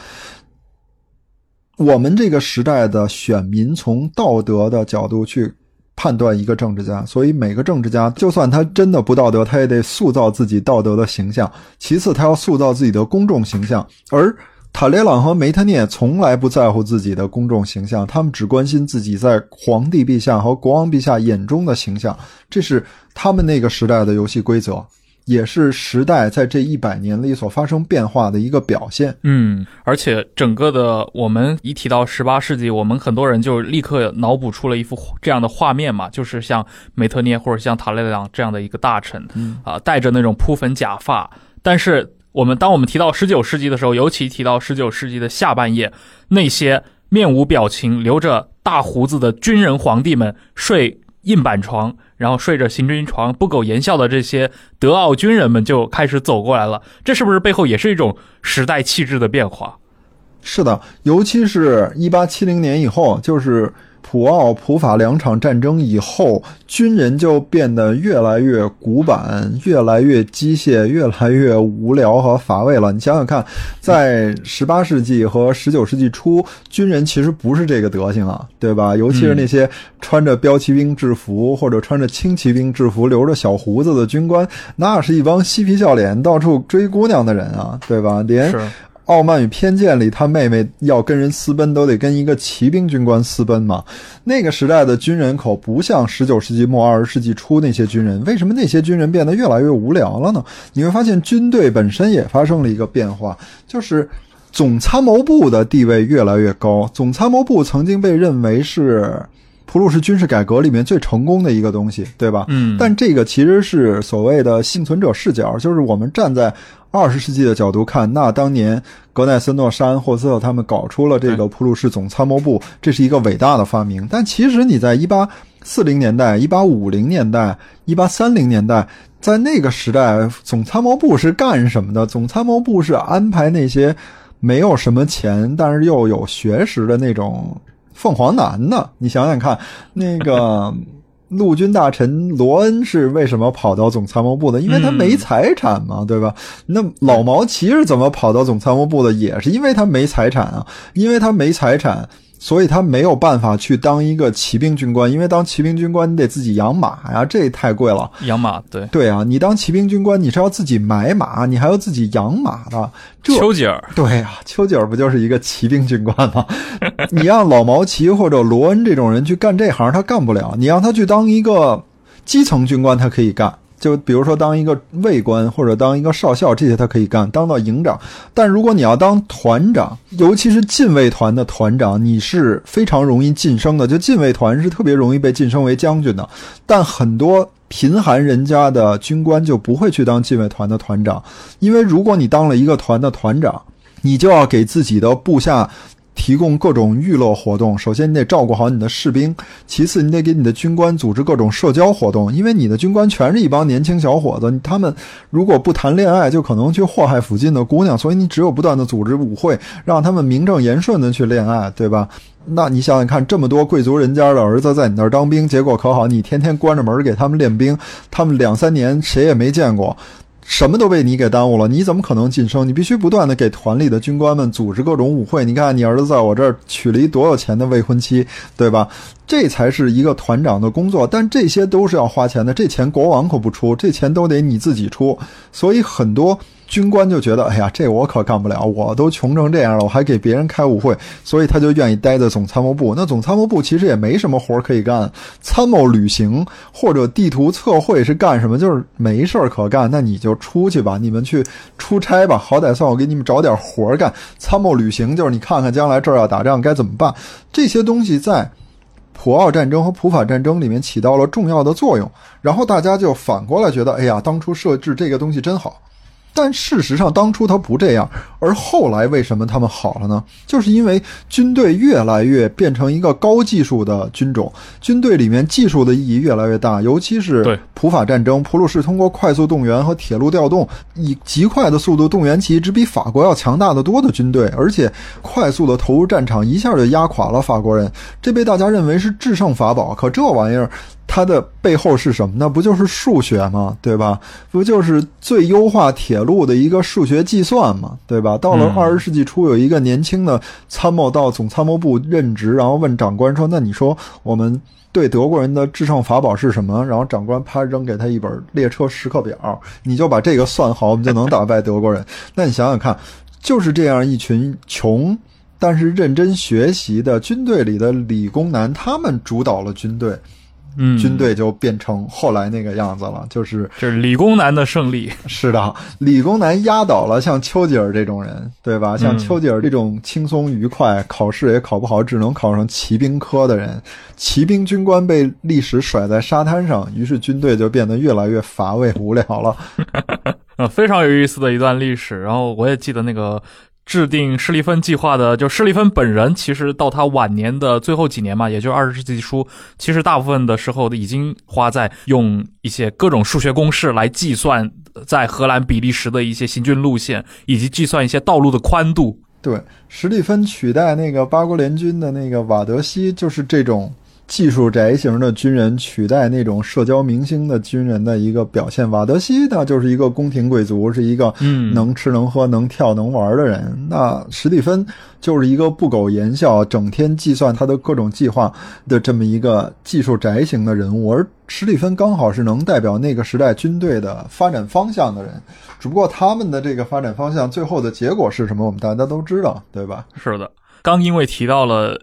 我们这个时代的选民从道德的角度去。判断一个政治家，所以每个政治家，就算他真的不道德，他也得塑造自己道德的形象。其次，他要塑造自己的公众形象。而塔列朗和梅特涅从来不在乎自己的公众形象，他们只关心自己在皇帝陛下和国王陛下眼中的形象。这是他们那个时代的游戏规则。也是时代在这一百年里所发生变化的一个表现。嗯，而且整个的，我们一提到十八世纪，我们很多人就立刻脑补出了一幅这样的画面嘛，就是像梅特涅或者像塔列朗这样的一个大臣，啊，戴着那种扑粉假发。但是我们当我们提到十九世纪的时候，尤其提到十九世纪的下半叶，那些面无表情、留着大胡子的军人皇帝们睡硬板床。然后睡着行军床、不苟言笑的这些德奥军人们就开始走过来了，这是不是背后也是一种时代气质的变化？是的，尤其是一八七零年以后，就是。普奥、普法两场战争以后，军人就变得越来越古板、越来越机械、越来越无聊和乏味了。你想想看，在十八世纪和十九世纪初，军人其实不是这个德行啊，对吧？尤其是那些穿着标骑兵制服或者穿着轻骑兵制服、留着小胡子的军官，那是一帮嬉皮笑脸、到处追姑娘的人啊，对吧？连。《傲慢与偏见》里，他妹妹要跟人私奔，都得跟一个骑兵军官私奔嘛。那个时代的军人口不像十九世纪末二十世纪初那些军人。为什么那些军人变得越来越无聊了呢？你会发现，军队本身也发生了一个变化，就是总参谋部的地位越来越高。总参谋部曾经被认为是普鲁士军事改革里面最成功的一个东西，对吧？嗯。但这个其实是所谓的幸存者视角，就是我们站在。二十世纪的角度看，那当年格奈森诺、沙恩霍斯特他们搞出了这个普鲁士总参谋部，这是一个伟大的发明。但其实你在一八四零年代、一八五零年代、一八三零年代，在那个时代，总参谋部是干什么的？总参谋部是安排那些没有什么钱，但是又有学识的那种凤凰男的。你想想看，那个。陆军大臣罗恩是为什么跑到总参谋部的？因为他没财产嘛，对吧？那老毛奇是怎么跑到总参谋部的？也是因为他没财产啊，因为他没财产。所以他没有办法去当一个骑兵军官，因为当骑兵军官你得自己养马呀，这太贵了。养马，对对啊，你当骑兵军官你是要自己买马，你还要自己养马的。这丘吉尔，对啊，丘吉尔不就是一个骑兵军官吗？你让老毛奇或者罗恩这种人去干这行，他干不了。你让他去当一个基层军官，他可以干。就比如说当一个尉官或者当一个少校，这些他可以干，当到营长。但如果你要当团长，尤其是禁卫团的团长，你是非常容易晋升的。就禁卫团是特别容易被晋升为将军的。但很多贫寒人家的军官就不会去当禁卫团的团长，因为如果你当了一个团的团长，你就要给自己的部下。提供各种娱乐活动，首先你得照顾好你的士兵，其次你得给你的军官组织各种社交活动，因为你的军官全是一帮年轻小伙子，他们如果不谈恋爱，就可能去祸害附近的姑娘，所以你只有不断的组织舞会，让他们名正言顺的去恋爱，对吧？那你想想看，这么多贵族人家的儿子在你那儿当兵，结果可好，你天天关着门给他们练兵，他们两三年谁也没见过。什么都被你给耽误了，你怎么可能晋升？你必须不断的给团里的军官们组织各种舞会。你看，你儿子在我这儿娶了一多有钱的未婚妻，对吧？这才是一个团长的工作。但这些都是要花钱的，这钱国王可不出，这钱都得你自己出。所以很多。军官就觉得，哎呀，这我可干不了，我都穷成这样了，我还给别人开舞会，所以他就愿意待在总参谋部。那总参谋部其实也没什么活可以干，参谋旅行或者地图测绘是干什么？就是没事儿可干，那你就出去吧，你们去出差吧，好歹算我给你们找点活干。参谋旅行就是你看看将来这儿要打仗该怎么办，这些东西在普奥战争和普法战争里面起到了重要的作用。然后大家就反过来觉得，哎呀，当初设置这个东西真好。但事实上，当初他不这样，而后来为什么他们好了呢？就是因为军队越来越变成一个高技术的军种，军队里面技术的意义越来越大，尤其是普法战争，普鲁士通过快速动员和铁路调动，以极快的速度动员起一支比法国要强大的多的军队，而且快速的投入战场，一下就压垮了法国人，这被大家认为是制胜法宝。可这玩意儿。它的背后是什么呢？不就是数学吗？对吧？不就是最优化铁路的一个数学计算吗？对吧？到了二十世纪初，有一个年轻的参谋到总参谋部任职，然后问长官说：“那你说我们对德国人的制胜法宝是什么？”然后长官啪扔给他一本列车时刻表，你就把这个算好，我们就能打败德国人。那你想想看，就是这样一群穷但是认真学习的军队里的理工男，他们主导了军队。嗯，军队就变成后来那个样子了，就是这是理工男的胜利。是的，理工男压倒了像丘吉尔这种人，对吧？像丘吉尔这种轻松愉快、考试也考不好，只能考上骑兵科的人，骑兵军官被历史甩在沙滩上，于是军队就变得越来越乏味无聊了。呃，非常有意思的一段历史。然后我也记得那个。制定施利芬计划的，就施利芬本人，其实到他晚年的最后几年嘛，也就二十世纪初，其实大部分的时候已经花在用一些各种数学公式来计算在荷兰、比利时的一些行军路线，以及计算一些道路的宽度。对，施利芬取代那个八国联军的那个瓦德西，就是这种。技术宅型的军人取代那种社交明星的军人的一个表现。瓦德西呢，就是一个宫廷贵族，是一个能吃能喝能跳能玩的人。那史蒂芬就是一个不苟言笑、整天计算他的各种计划的这么一个技术宅型的人物。而史蒂芬刚好是能代表那个时代军队的发展方向的人。只不过他们的这个发展方向最后的结果是什么，我们大家都知道，对吧？是的，刚因为提到了。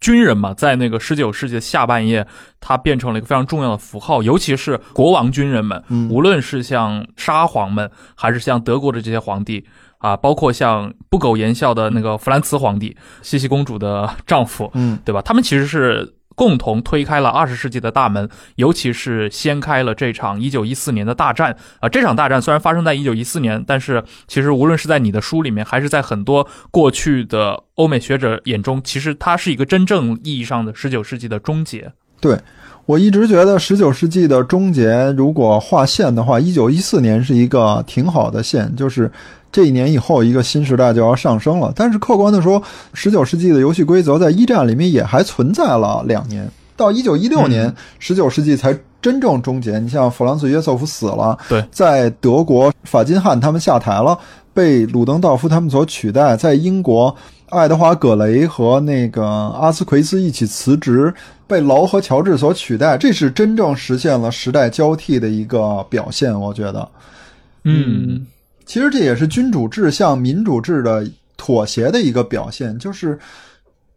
军人嘛，在那个十九世纪的下半叶，他变成了一个非常重要的符号，尤其是国王军人们，无论是像沙皇们，还是像德国的这些皇帝啊，包括像不苟言笑的那个弗兰茨皇帝，茜茜公主的丈夫，嗯，对吧？他们其实是。共同推开了二十世纪的大门，尤其是掀开了这场一九一四年的大战啊！这场大战虽然发生在一九一四年，但是其实无论是在你的书里面，还是在很多过去的欧美学者眼中，其实它是一个真正意义上的十九世纪的终结。对我一直觉得十九世纪的终结，如果划线的话，一九一四年是一个挺好的线，就是。这一年以后，一个新时代就要上升了。但是客观的说，十九世纪的游戏规则在一战里面也还存在了两年，到一九一六年，十九世纪才真正终结。你像弗朗茨约瑟夫死了，对，在德国法金汉他们下台了，被鲁登道夫他们所取代。在英国，爱德华葛雷和那个阿斯奎斯一起辞职，被劳和乔治所取代。这是真正实现了时代交替的一个表现，我觉得，嗯。其实这也是君主制向民主制的妥协的一个表现，就是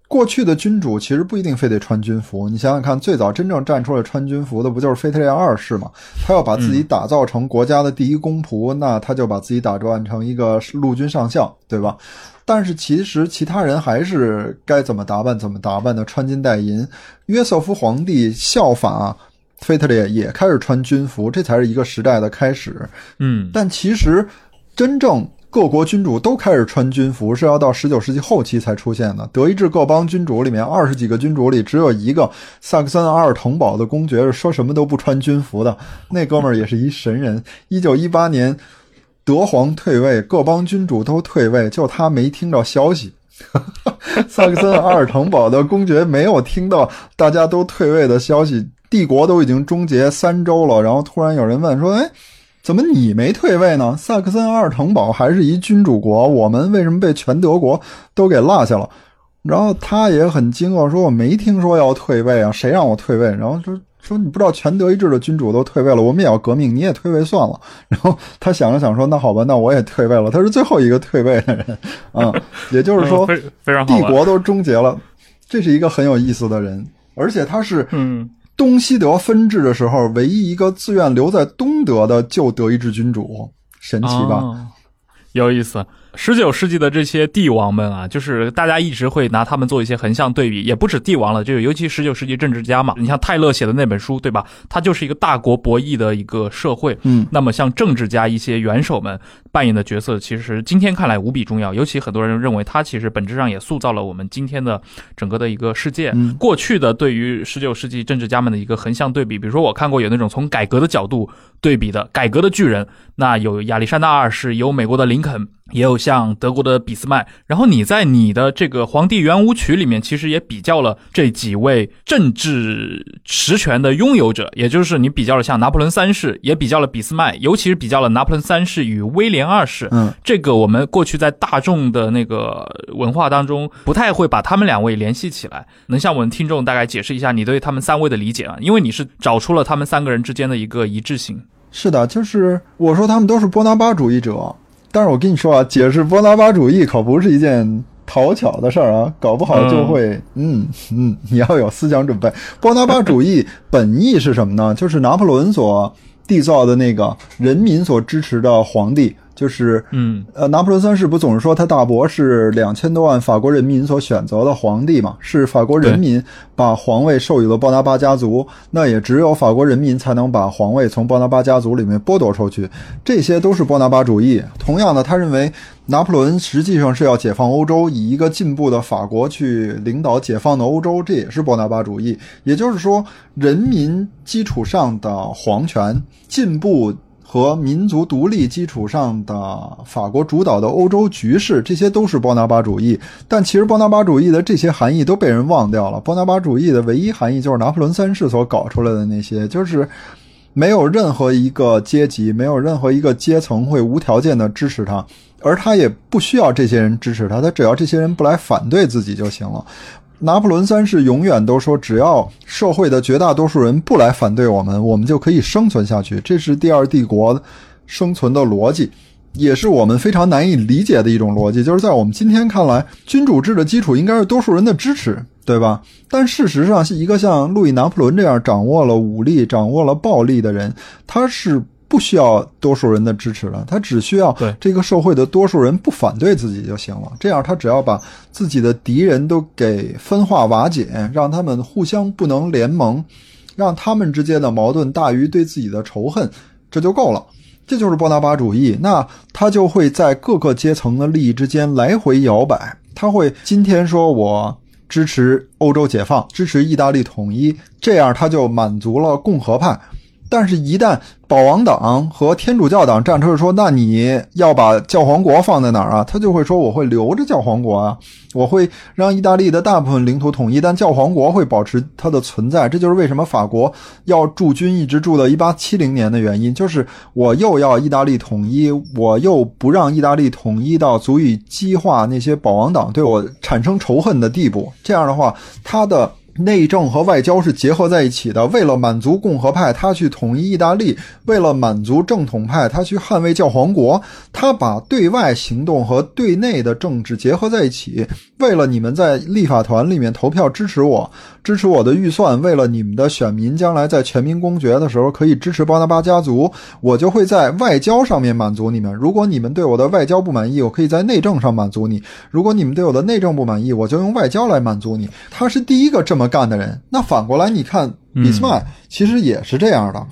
过去的君主其实不一定非得穿军服。你想想看，最早真正站出来穿军服的不就是腓特烈二世吗？他要把自己打造成国家的第一公仆，那他就把自己打扮成一个陆军上校，对吧？但是其实其他人还是该怎么打扮怎么打扮的，穿金戴银。约瑟夫皇帝效法腓特烈，也开始穿军服，这才是一个时代的开始。嗯，但其实。真正各国君主都开始穿军服，是要到十九世纪后期才出现的。德意志各邦君主里面，二十几个君主里，只有一个萨克森阿尔滕堡的公爵是说什么都不穿军服的。那哥们儿也是一神人。一九一八年，德皇退位，各邦君主都退位，就他没听到消息。萨克森阿尔滕堡的公爵没有听到大家都退位的消息，帝国都已经终结三周了。然后突然有人问说：“哎。”怎么你没退位呢？萨克森阿尔滕堡还是一君主国，我们为什么被全德国都给落下了？然后他也很惊愕，说我没听说要退位啊，谁让我退位？然后说说你不知道全德意志的君主都退位了，我们也要革命，你也退位算了。然后他想了想说，那好吧，那我也退位了。他是最后一个退位的人啊，也就是说，帝国都终结了。这是一个很有意思的人，而且他是嗯。东西德分治的时候，唯一一个自愿留在东德的旧德意志君主，神奇吧？有意思。十九世纪的这些帝王们啊，就是大家一直会拿他们做一些横向对比，也不止帝王了，就尤其十九世纪政治家嘛。你像泰勒写的那本书，对吧？他就是一个大国博弈的一个社会。嗯，那么像政治家一些元首们扮演的角色，其实今天看来无比重要。尤其很多人认为，他其实本质上也塑造了我们今天的整个的一个世界。嗯过去的对于十九世纪政治家们的一个横向对比，比如说我看过有那种从改革的角度对比的改革的巨人，那有亚历山大二世，有美国的林肯。也有像德国的俾斯麦，然后你在你的这个《皇帝圆舞曲》里面，其实也比较了这几位政治实权的拥有者，也就是你比较了像拿破仑三世，也比较了俾斯麦，尤其是比较了拿破仑三世与威廉二世。嗯，这个我们过去在大众的那个文化当中，不太会把他们两位联系起来。能向我们听众大概解释一下你对他们三位的理解啊？因为你是找出了他们三个人之间的一个一致性。是的，就是我说他们都是波拿巴主义者。但是我跟你说啊，解释波拿巴主义可不是一件讨巧的事儿啊，搞不好就会，嗯嗯，你要有思想准备。波拿巴主义本意是什么呢？就是拿破仑所缔造的那个人民所支持的皇帝。就是，嗯，呃，拿破仑三世不总是说他大伯是两千多万法国人民所选择的皇帝嘛？是法国人民把皇位授予了波拿巴家族，那也只有法国人民才能把皇位从波拿巴家族里面剥夺出去。这些都是波拿巴主义。同样的，他认为拿破仑实际上是要解放欧洲，以一个进步的法国去领导解放的欧洲，这也是波拿巴主义。也就是说，人民基础上的皇权进步。和民族独立基础上的法国主导的欧洲局势，这些都是波拿巴主义。但其实波拿巴主义的这些含义都被人忘掉了。波拿巴主义的唯一含义就是拿破仑三世所搞出来的那些，就是没有任何一个阶级，没有任何一个阶层会无条件的支持他，而他也不需要这些人支持他，他只要这些人不来反对自己就行了。拿破仑三世永远都说，只要社会的绝大多数人不来反对我们，我们就可以生存下去。这是第二帝国生存的逻辑，也是我们非常难以理解的一种逻辑。就是在我们今天看来，君主制的基础应该是多数人的支持，对吧？但事实上，一个像路易拿破仑这样掌握了武力、掌握了暴力的人，他是。不需要多数人的支持了，他只需要这个社会的多数人不反对自己就行了。这样，他只要把自己的敌人都给分化瓦解，让他们互相不能联盟，让他们之间的矛盾大于对自己的仇恨，这就够了。这就是波拿巴主义。那他就会在各个阶层的利益之间来回摇摆。他会今天说我支持欧洲解放，支持意大利统一，这样他就满足了共和派。但是，一旦保王党和天主教党站出来说：“那你要把教皇国放在哪儿啊？”他就会说：“我会留着教皇国啊，我会让意大利的大部分领土统一，但教皇国会保持它的存在。”这就是为什么法国要驻军一直驻到一八七零年的原因，就是我又要意大利统一，我又不让意大利统一到足以激化那些保王党对我产生仇恨的地步。这样的话，他的。内政和外交是结合在一起的。为了满足共和派，他去统一意大利；为了满足正统派，他去捍卫教皇国。他把对外行动和对内的政治结合在一起。为了你们在立法团里面投票支持我，支持我的预算；为了你们的选民将来在全民公决的时候可以支持巴拿巴家族，我就会在外交上面满足你们。如果你们对我的外交不满意，我可以在内政上满足你；如果你们对我的内政不满意，我就用外交来满足你。他是第一个这么干的人。那反过来，你看俾斯麦其实也是这样的。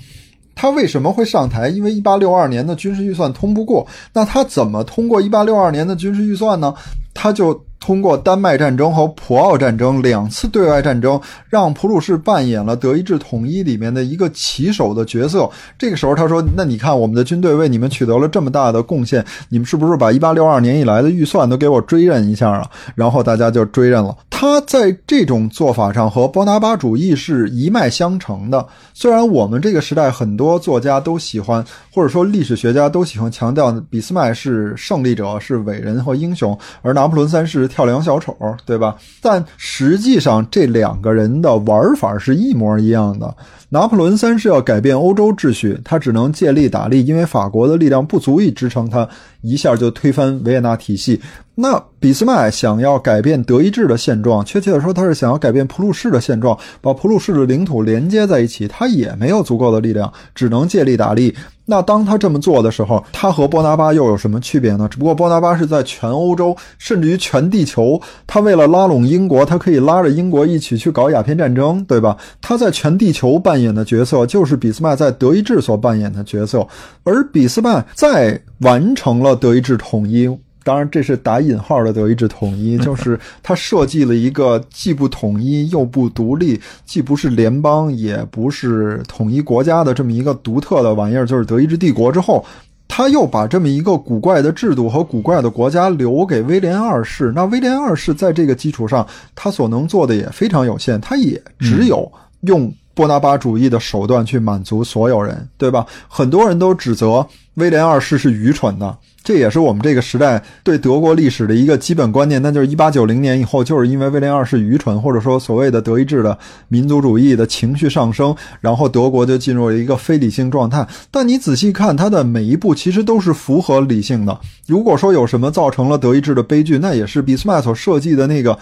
他为什么会上台？因为一八六二年的军事预算通不过。那他怎么通过一八六二年的军事预算呢？他就通过丹麦战争和普奥战争两次对外战争，让普鲁士扮演了德意志统一里面的一个旗手的角色。这个时候，他说：“那你看，我们的军队为你们取得了这么大的贡献，你们是不是把一八六二年以来的预算都给我追认一下啊？”然后大家就追认了。他在这种做法上和波拿巴主义是一脉相承的。虽然我们这个时代很多作家都喜欢，或者说历史学家都喜欢强调俾斯麦是胜利者、是伟人和英雄，而拿破仑三世跳梁小丑，对吧？但实际上这两个人的玩法是一模一样的。拿破仑三世要改变欧洲秩序，他只能借力打力，因为法国的力量不足以支撑他一下就推翻维也纳体系。那俾斯麦想要改变德意志的现状，确切的说，他是想要改变普鲁士的现状，把普鲁士的领土连接在一起，他也没有足够的力量，只能借力打力。那当他这么做的时候，他和波拿巴又有什么区别呢？只不过波拿巴是在全欧洲，甚至于全地球，他为了拉拢英国，他可以拉着英国一起去搞鸦片战争，对吧？他在全地球扮演的角色，就是俾斯麦在德意志所扮演的角色，而俾斯麦在完成了德意志统一。当然，这是打引号的德意志统一，就是他设计了一个既不统一又不独立，既不是联邦也不是统一国家的这么一个独特的玩意儿，就是德意志帝国。之后，他又把这么一个古怪的制度和古怪的国家留给威廉二世。那威廉二世在这个基础上，他所能做的也非常有限，他也只有用波拿巴主义的手段去满足所有人，对吧？很多人都指责威廉二世是愚蠢的。这也是我们这个时代对德国历史的一个基本观念，那就是一八九零年以后，就是因为威廉二世愚蠢，或者说所谓的德意志的民族主义的情绪上升，然后德国就进入了一个非理性状态。但你仔细看，他的每一步其实都是符合理性的。如果说有什么造成了德意志的悲剧，那也是俾斯麦所设计的那个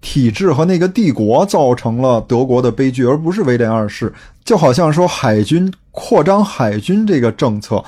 体制和那个帝国造成了德国的悲剧，而不是威廉二世。就好像说海军扩张海军这个政策，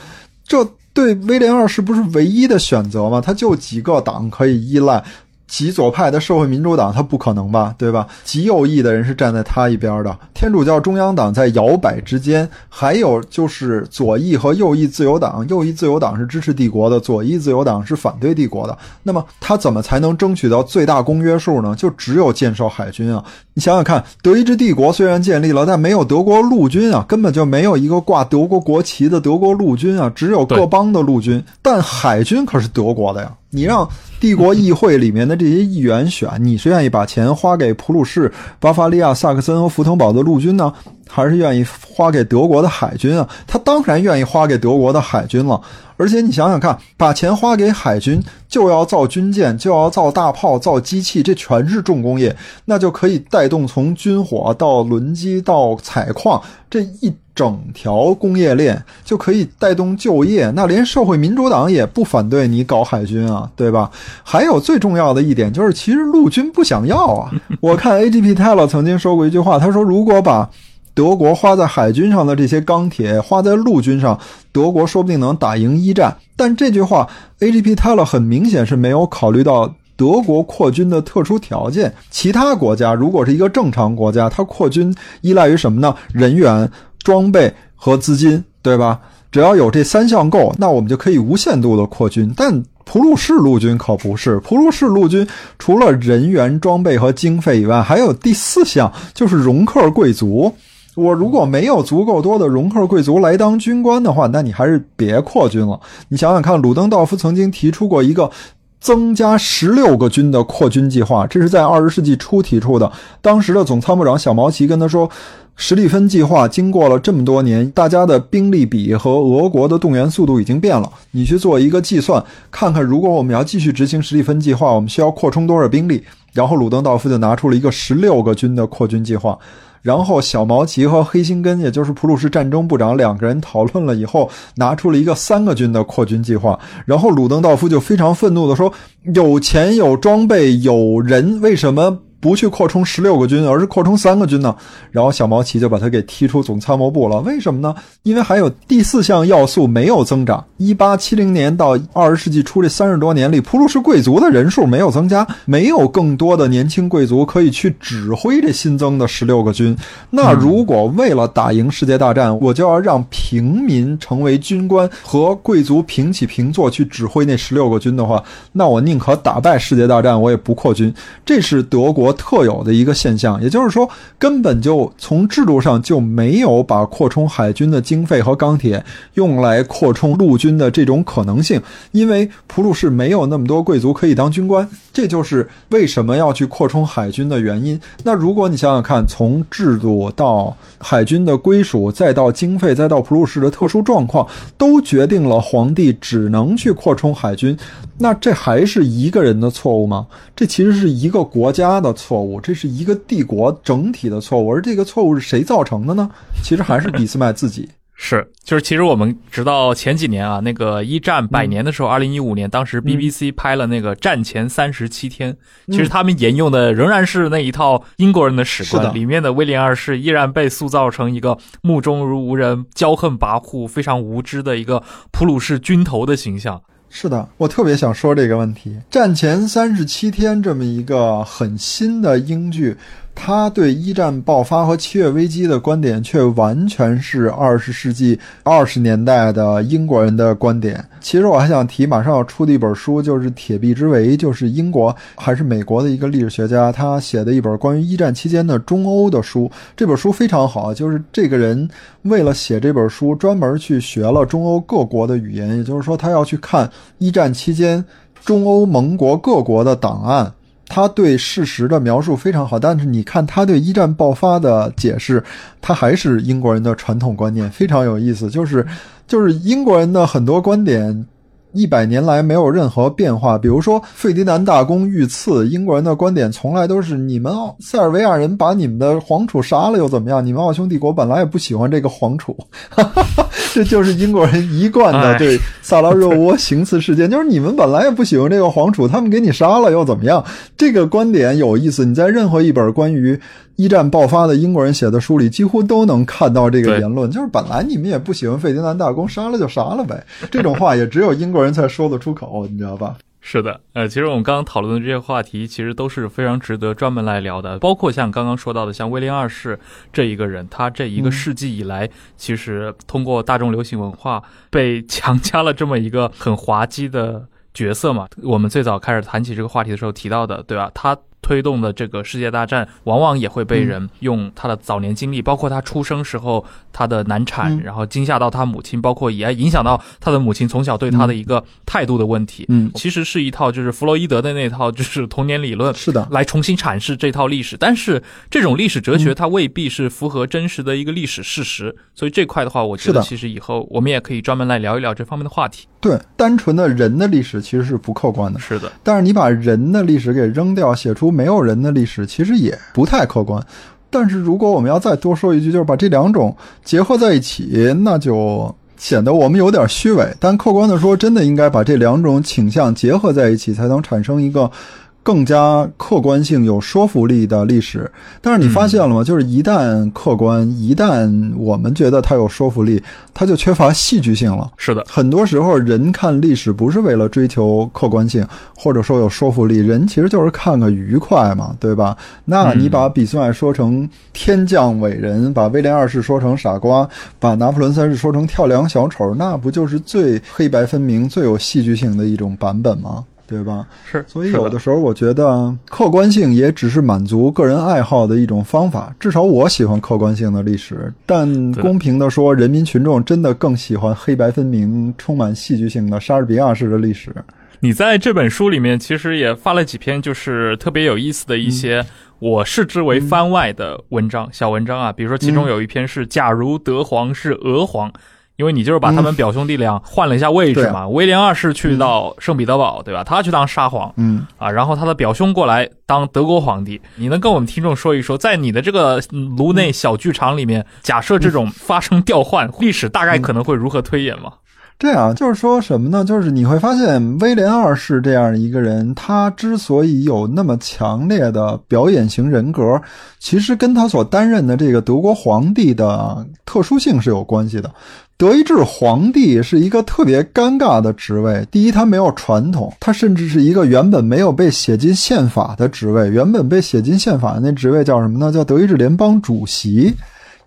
这。对威廉二世不是唯一的选择吗？他就几个党可以依赖。极左派的社会民主党，他不可能吧，对吧？极右翼的人是站在他一边的。天主教中央党在摇摆之间，还有就是左翼和右翼自由党。右翼自由党是支持帝国的，左翼自由党是反对帝国的。那么他怎么才能争取到最大公约数呢？就只有建设海军啊！你想想看，德意志帝国虽然建立了，但没有德国陆军啊，根本就没有一个挂德国国旗的德国陆军啊，只有各邦的陆军。但海军可是德国的呀。你让帝国议会里面的这些议员选，你是愿意把钱花给普鲁士、巴伐利亚、萨克森和福腾堡的陆军呢，还是愿意花给德国的海军啊？他当然愿意花给德国的海军了。而且你想想看，把钱花给海军，就要造军舰，就要造大炮、造机器，这全是重工业，那就可以带动从军火到轮机到采矿这一。整条工业链就可以带动就业，那连社会民主党也不反对你搞海军啊，对吧？还有最重要的一点就是，其实陆军不想要啊。我看 A.G.P. Taylor 曾经说过一句话，他说：“如果把德国花在海军上的这些钢铁花在陆军上，德国说不定能打赢一战。”但这句话 A.G.P. Taylor 很明显是没有考虑到德国扩军的特殊条件。其他国家如果是一个正常国家，它扩军依赖于什么呢？人员。装备和资金，对吧？只要有这三项够，那我们就可以无限度的扩军。但普鲁士陆军可不是，普鲁士陆军除了人员、装备和经费以外，还有第四项，就是容克贵族。我如果没有足够多的容克贵族来当军官的话，那你还是别扩军了。你想想看，鲁登道夫曾经提出过一个增加十六个军的扩军计划，这是在二十世纪初提出的。当时的总参谋长小毛奇跟他说。史蒂芬计划经过了这么多年，大家的兵力比和俄国的动员速度已经变了。你去做一个计算，看看如果我们要继续执行史蒂芬计划，我们需要扩充多少兵力？然后鲁登道夫就拿出了一个十六个军的扩军计划。然后小毛奇和黑心根，也就是普鲁士战争部长两个人讨论了以后，拿出了一个三个军的扩军计划。然后鲁登道夫就非常愤怒地说：“有钱有装备有人，为什么？”不去扩充十六个军，而是扩充三个军呢？然后小毛奇就把他给踢出总参谋部了。为什么呢？因为还有第四项要素没有增长。一八七零年到二十世纪初这三十多年里，普鲁士贵族的人数没有增加，没有更多的年轻贵族可以去指挥这新增的十六个军。那如果为了打赢世界大战，我就要让平民成为军官和贵族平起平坐去指挥那十六个军的话，那我宁可打败世界大战，我也不扩军。这是德国。特有的一个现象，也就是说，根本就从制度上就没有把扩充海军的经费和钢铁用来扩充陆军的这种可能性，因为普鲁士没有那么多贵族可以当军官，这就是为什么要去扩充海军的原因。那如果你想想看，从制度到海军的归属，再到经费，再到普鲁士的特殊状况，都决定了皇帝只能去扩充海军，那这还是一个人的错误吗？这其实是一个国家的。错误，这是一个帝国整体的错误，而这个错误是谁造成的呢？其实还是俾斯麦自己。是，就是其实我们直到前几年啊，那个一战百年的时候，二零一五年，当时 BBC 拍了那个战前三十七天，其实他们沿用的仍然是那一套英国人的史观，里面的威廉二世依然被塑造成一个目中如无人、骄横跋扈、非常无知的一个普鲁士军头的形象。是的，我特别想说这个问题，战前三十七天这么一个很新的英剧。他对一战爆发和七月危机的观点，却完全是二十世纪二十年代的英国人的观点。其实我还想提，马上要出的一本书，就是《铁壁之围》，就是英国还是美国的一个历史学家他写的一本关于一战期间的中欧的书。这本书非常好，就是这个人为了写这本书，专门去学了中欧各国的语言，也就是说，他要去看一战期间中欧盟国各国的档案。他对事实的描述非常好，但是你看他对一战爆发的解释，他还是英国人的传统观念，非常有意思。就是，就是英国人的很多观点，一百年来没有任何变化。比如说费迪南大公遇刺，英国人的观点从来都是：你们奥塞尔维亚人把你们的皇储杀了又怎么样？你们奥匈帝国本来也不喜欢这个皇储。哈哈哈这 就是英国人一贯的对萨拉热窝行刺事件，就是你们本来也不喜欢这个皇储，他们给你杀了又怎么样？这个观点有意思，你在任何一本关于一战爆发的英国人写的书里，几乎都能看到这个言论，就是本来你们也不喜欢费迪南大公，杀了就杀了呗。这种话也只有英国人才说得出口，你知道吧？是的，呃，其实我们刚刚讨论的这些话题，其实都是非常值得专门来聊的。包括像刚刚说到的，像威廉二世这一个人，他这一个世纪以来，其实通过大众流行文化被 强加了这么一个很滑稽的角色嘛。我们最早开始谈起这个话题的时候提到的，对吧？他。推动的这个世界大战，往往也会被人用他的早年经历，包括他出生时候他的难产，然后惊吓到他母亲，包括也影响到他的母亲从小对他的一个态度的问题。嗯，其实是一套就是弗洛伊德的那套就是童年理论，是的，来重新阐释这套历史。但是这种历史哲学它未必是符合真实的一个历史事实，所以这块的话，我觉得其实以后我们也可以专门来聊一聊这方面的话题。对，单纯的人的历史其实是不客观的。是的，但是你把人的历史给扔掉，写出没有人的历史，其实也不太客观。但是如果我们要再多说一句，就是把这两种结合在一起，那就显得我们有点虚伪。但客观的说，真的应该把这两种倾向结合在一起，才能产生一个。更加客观性、有说服力的历史，但是你发现了吗？就是一旦客观，一旦我们觉得它有说服力，它就缺乏戏剧性了。是的，很多时候人看历史不是为了追求客观性，或者说有说服力，人其实就是看个愉快嘛，对吧？那你把比斯麦说成天降伟人，把威廉二世说成傻瓜，把拿破仑三世说成跳梁小丑，那不就是最黑白分明、最有戏剧性的一种版本吗？对吧？是，所以有的时候我觉得客观性也只是满足个人爱好的一种方法。至少我喜欢客观性的历史，但公平的说，人民群众真的更喜欢黑白分明、充满戏剧性的莎士比亚式的历史。你在这本书里面其实也发了几篇，就是特别有意思的一些，我视之为番外的文章，小文章啊。比如说，其中有一篇是“假如德皇是俄皇”。因为你就是把他们表兄弟俩换了一下位置嘛，威廉二世去到圣彼得堡，对吧？他去当沙皇，嗯啊，然后他的表兄过来当德国皇帝。你能跟我们听众说一说，在你的这个颅内小剧场里面，假设这种发生调换，历史大概可能会如何推演吗？这样就是说什么呢？就是你会发现，威廉二世这样一个人，他之所以有那么强烈的表演型人格，其实跟他所担任的这个德国皇帝的特殊性是有关系的。德意志皇帝是一个特别尴尬的职位。第一，他没有传统，他甚至是一个原本没有被写进宪法的职位。原本被写进宪法的那职位叫什么呢？叫德意志联邦主席。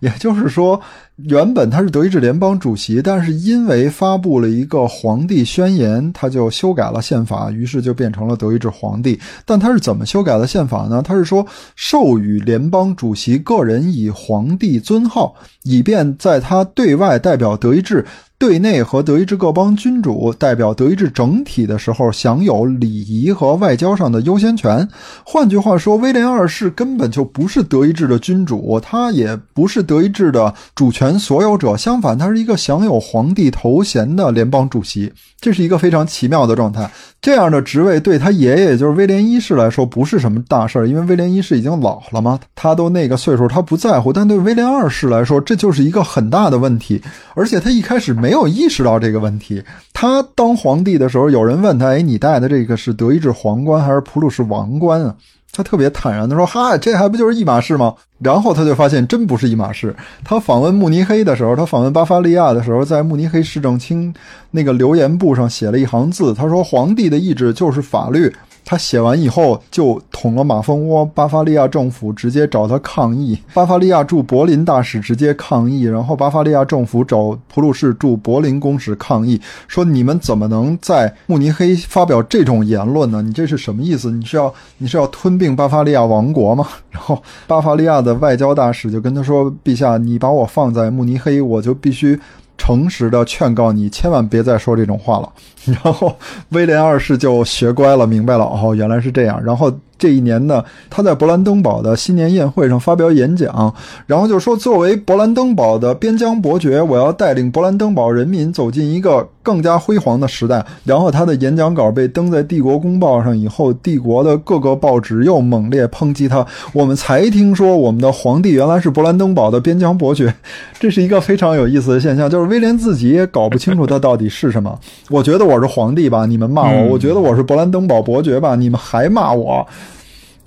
也就是说。原本他是德意志联邦主席，但是因为发布了一个皇帝宣言，他就修改了宪法，于是就变成了德意志皇帝。但他是怎么修改的宪法呢？他是说授予联邦主席个人以皇帝尊号，以便在他对外代表德意志对内和德意志各邦君主代表德意志整体的时候，享有礼仪和外交上的优先权。换句话说，威廉二世根本就不是德意志的君主，他也不是德意志的主权所有者。相反，他是一个享有皇帝头衔的联邦主席。这是一个非常奇妙的状态。这样的职位对他爷爷，也就是威廉一世来说，不是什么大事儿，因为威廉一世已经老了嘛，他都那个岁数，他不在乎。但对威廉二世来说，这就是一个很大的问题。而且他一开始没有意识到这个问题。他当皇帝的时候，有人问他：“哎，你戴的这个是德意志皇冠还是普鲁士王冠啊？”他特别坦然地说：“哈，这还不就是一码事吗？”然后他就发现真不是一码事。他访问慕尼黑的时候，他访问巴伐利亚的时候，在慕尼黑市政厅那个留言簿上写了一行字，他说：“皇帝的意志就是法律。”他写完以后就捅了马蜂窝，巴伐利亚政府直接找他抗议，巴伐利亚驻柏林大使直接抗议，然后巴伐利亚政府找普鲁士驻柏林公使抗议，说你们怎么能在慕尼黑发表这种言论呢？你这是什么意思？你是要你是要吞并巴伐利亚王国吗？然后巴伐利亚的外交大使就跟他说：“陛下，你把我放在慕尼黑，我就必须。”诚实的劝告你，千万别再说这种话了。然后威廉二世就学乖了，明白了，哦，原来是这样。然后。这一年呢，他在勃兰登堡的新年宴会上发表演讲，然后就说：“作为勃兰登堡的边疆伯爵，我要带领勃兰登堡人民走进一个更加辉煌的时代。”然后他的演讲稿被登在《帝国公报》上以后，帝国的各个报纸又猛烈抨击他。我们才听说，我们的皇帝原来是勃兰登堡的边疆伯爵，这是一个非常有意思的现象。就是威廉自己也搞不清楚他到底是什么。我觉得我是皇帝吧，你们骂我；我觉得我是勃兰登堡伯爵吧，你们还骂我。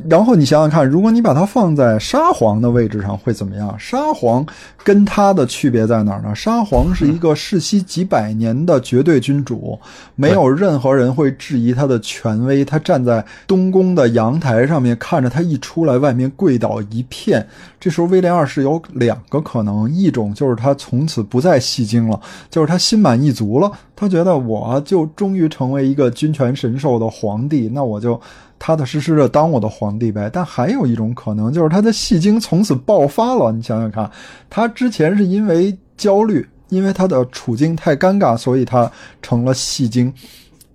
然后你想想看，如果你把它放在沙皇的位置上会怎么样？沙皇跟他的区别在哪儿呢？沙皇是一个世袭几百年的绝对君主，没有任何人会质疑他的权威。他站在东宫的阳台上面，看着他一出来，外面跪倒一片。这时候威廉二世有两个可能：一种就是他从此不再戏精了，就是他心满意足了，他觉得我就终于成为一个君权神授的皇帝，那我就。踏踏实实的当我的皇帝呗，但还有一种可能，就是他的戏精从此爆发了。你想想看，他之前是因为焦虑，因为他的处境太尴尬，所以他成了戏精。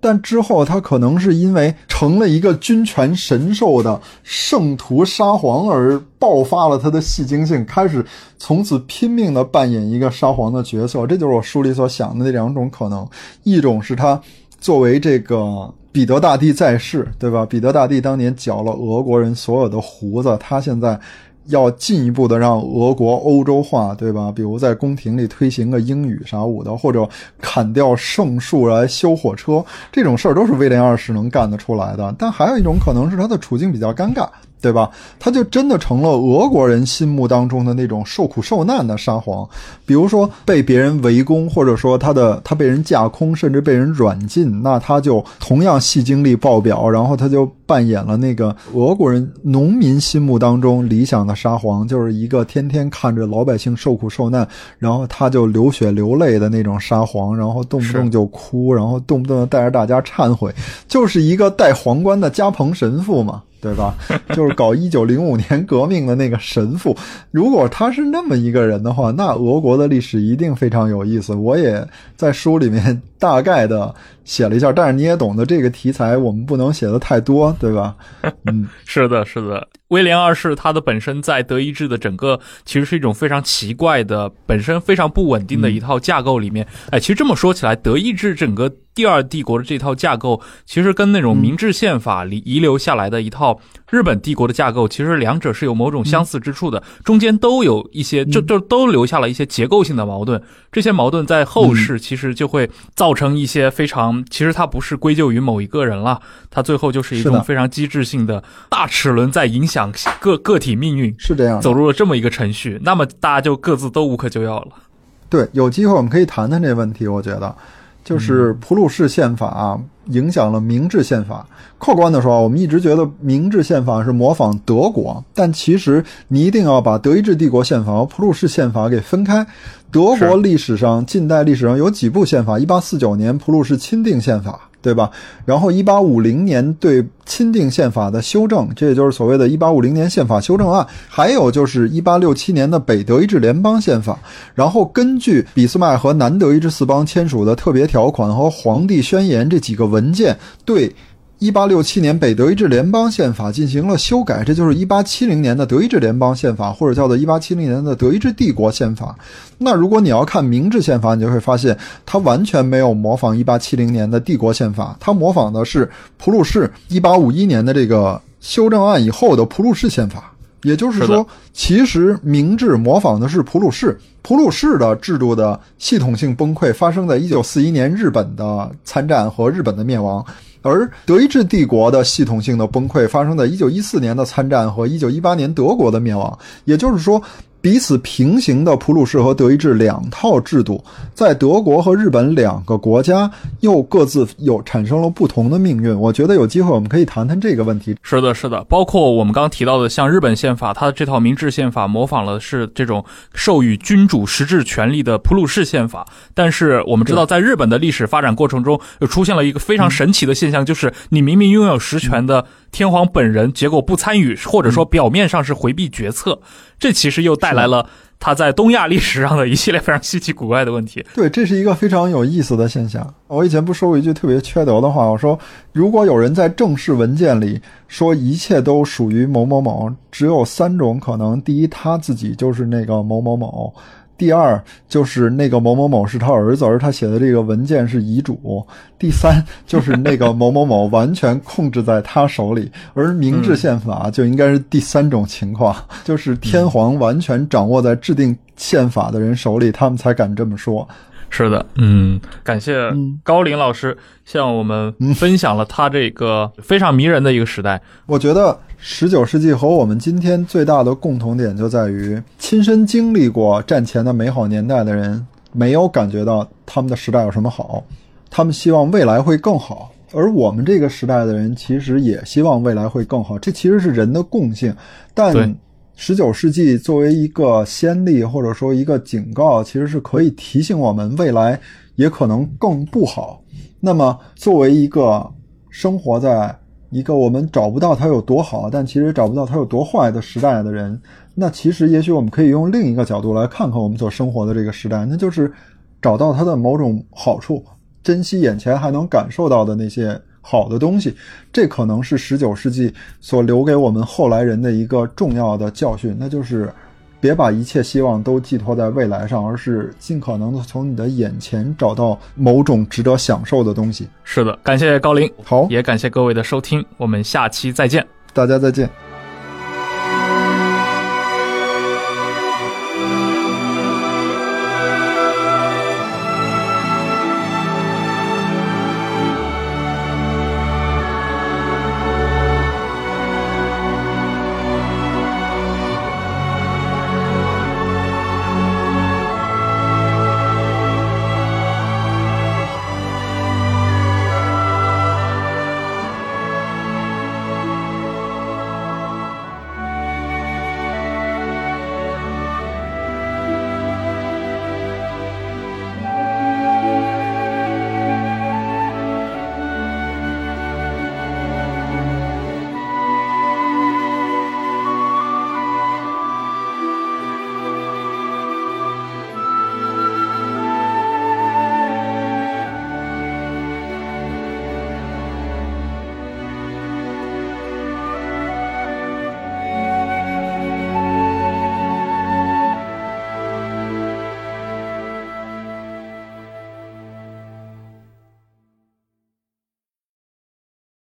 但之后他可能是因为成了一个君权神授的圣徒沙皇而爆发了他的戏精性，开始从此拼命的扮演一个沙皇的角色。这就是我书里所想的那两种可能：一种是他作为这个。彼得大帝在世，对吧？彼得大帝当年绞了俄国人所有的胡子，他现在要进一步的让俄国欧洲化，对吧？比如在宫廷里推行个英语啥舞的，或者砍掉圣树来修火车，这种事儿都是威廉二世能干得出来的。但还有一种可能是他的处境比较尴尬。对吧？他就真的成了俄国人心目当中的那种受苦受难的沙皇，比如说被别人围攻，或者说他的他被人架空，甚至被人软禁，那他就同样戏精力爆表，然后他就扮演了那个俄国人农民心目当中理想的沙皇，就是一个天天看着老百姓受苦受难，然后他就流血流泪的那种沙皇，然后动不动就哭，然后动不动带着大家忏悔，就是一个戴皇冠的加蓬神父嘛。对吧？就是搞一九零五年革命的那个神父，如果他是那么一个人的话，那俄国的历史一定非常有意思。我也在书里面大概的写了一下，但是你也懂得这个题材，我们不能写的太多，对吧？嗯，是的，是的。威廉二世他的本身在德意志的整个其实是一种非常奇怪的、本身非常不稳定的一套架构里面。哎，其实这么说起来，德意志整个。第二帝国的这套架构，其实跟那种明治宪法遗遗留下来的一套日本帝国的架构，其实两者是有某种相似之处的，中间都有一些，就就都留下了一些结构性的矛盾。这些矛盾在后世其实就会造成一些非常，其实它不是归咎于某一个人了，它最后就是一种非常机制性的大齿轮在影响个个体命运，是这样，走入了这么一个程序，那么大家就各自都无可救药了。对，有机会我们可以谈谈这个问题，我觉得。就是普鲁士宪法影响了明治宪法。客观的说，我们一直觉得明治宪法是模仿德国，但其实你一定要把德意志帝国宪法和普鲁士宪法给分开。德国历史上近代历史上有几部宪法？一八四九年普鲁士钦定宪法。对吧？然后一八五零年对钦定宪法的修正，这也就是所谓的一八五零年宪法修正案，还有就是一八六七年的北德意志联邦宪法。然后根据俾斯麦和南德意志四邦签署的特别条款和皇帝宣言这几个文件，对。一八六七年北德意志联邦宪法进行了修改，这就是一八七零年的德意志联邦宪法，或者叫做一八七零年的德意志帝国宪法。那如果你要看明治宪法，你就会发现它完全没有模仿一八七零年的帝国宪法，它模仿的是普鲁士一八五一年的这个修正案以后的普鲁士宪法。也就是说，其实明治模仿的是普鲁士，普鲁士的制度的系统性崩溃发生在一九四一年日本的参战和日本的灭亡。而德意志帝国的系统性的崩溃发生在一九一四年的参战和一九一八年德国的灭亡，也就是说。彼此平行的普鲁士和德意志两套制度，在德国和日本两个国家又各自有产生了不同的命运。我觉得有机会我们可以谈谈这个问题。是的，是的，包括我们刚刚提到的，像日本宪法，它的这套明治宪法模仿了是这种授予君主实质权力的普鲁士宪法。但是我们知道，在日本的历史发展过程中，又出现了一个非常神奇的现象，就是你明明拥有实权的。天皇本人结果不参与，或者说表面上是回避决策，这其实又带来了他在东亚历史上的一系列非常稀奇古怪的问题。对，这是一个非常有意思的现象。我以前不说过一句特别缺德的话，我说如果有人在正式文件里说一切都属于某某某，只有三种可能：第一，他自己就是那个某某某。第二就是那个某某某是他儿子，而他写的这个文件是遗嘱。第三就是那个某某某完全控制在他手里，而明治宪法就应该是第三种情况，就是天皇完全掌握在制定宪法的人手里，他们才敢这么说。是的，嗯，感谢高林老师向我们分享了他这个 非常迷人的一个时代。我觉得十九世纪和我们今天最大的共同点就在于，亲身经历过战前的美好年代的人，没有感觉到他们的时代有什么好，他们希望未来会更好。而我们这个时代的人，其实也希望未来会更好。这其实是人的共性，但。十九世纪作为一个先例，或者说一个警告，其实是可以提醒我们未来也可能更不好。那么，作为一个生活在一个我们找不到它有多好，但其实找不到它有多坏的时代的人，那其实也许我们可以用另一个角度来看看我们所生活的这个时代，那就是找到它的某种好处，珍惜眼前还能感受到的那些。好的东西，这可能是十九世纪所留给我们后来人的一个重要的教训，那就是别把一切希望都寄托在未来上，而是尽可能的从你的眼前找到某种值得享受的东西。是的，感谢高林，好，也感谢各位的收听，我们下期再见，大家再见。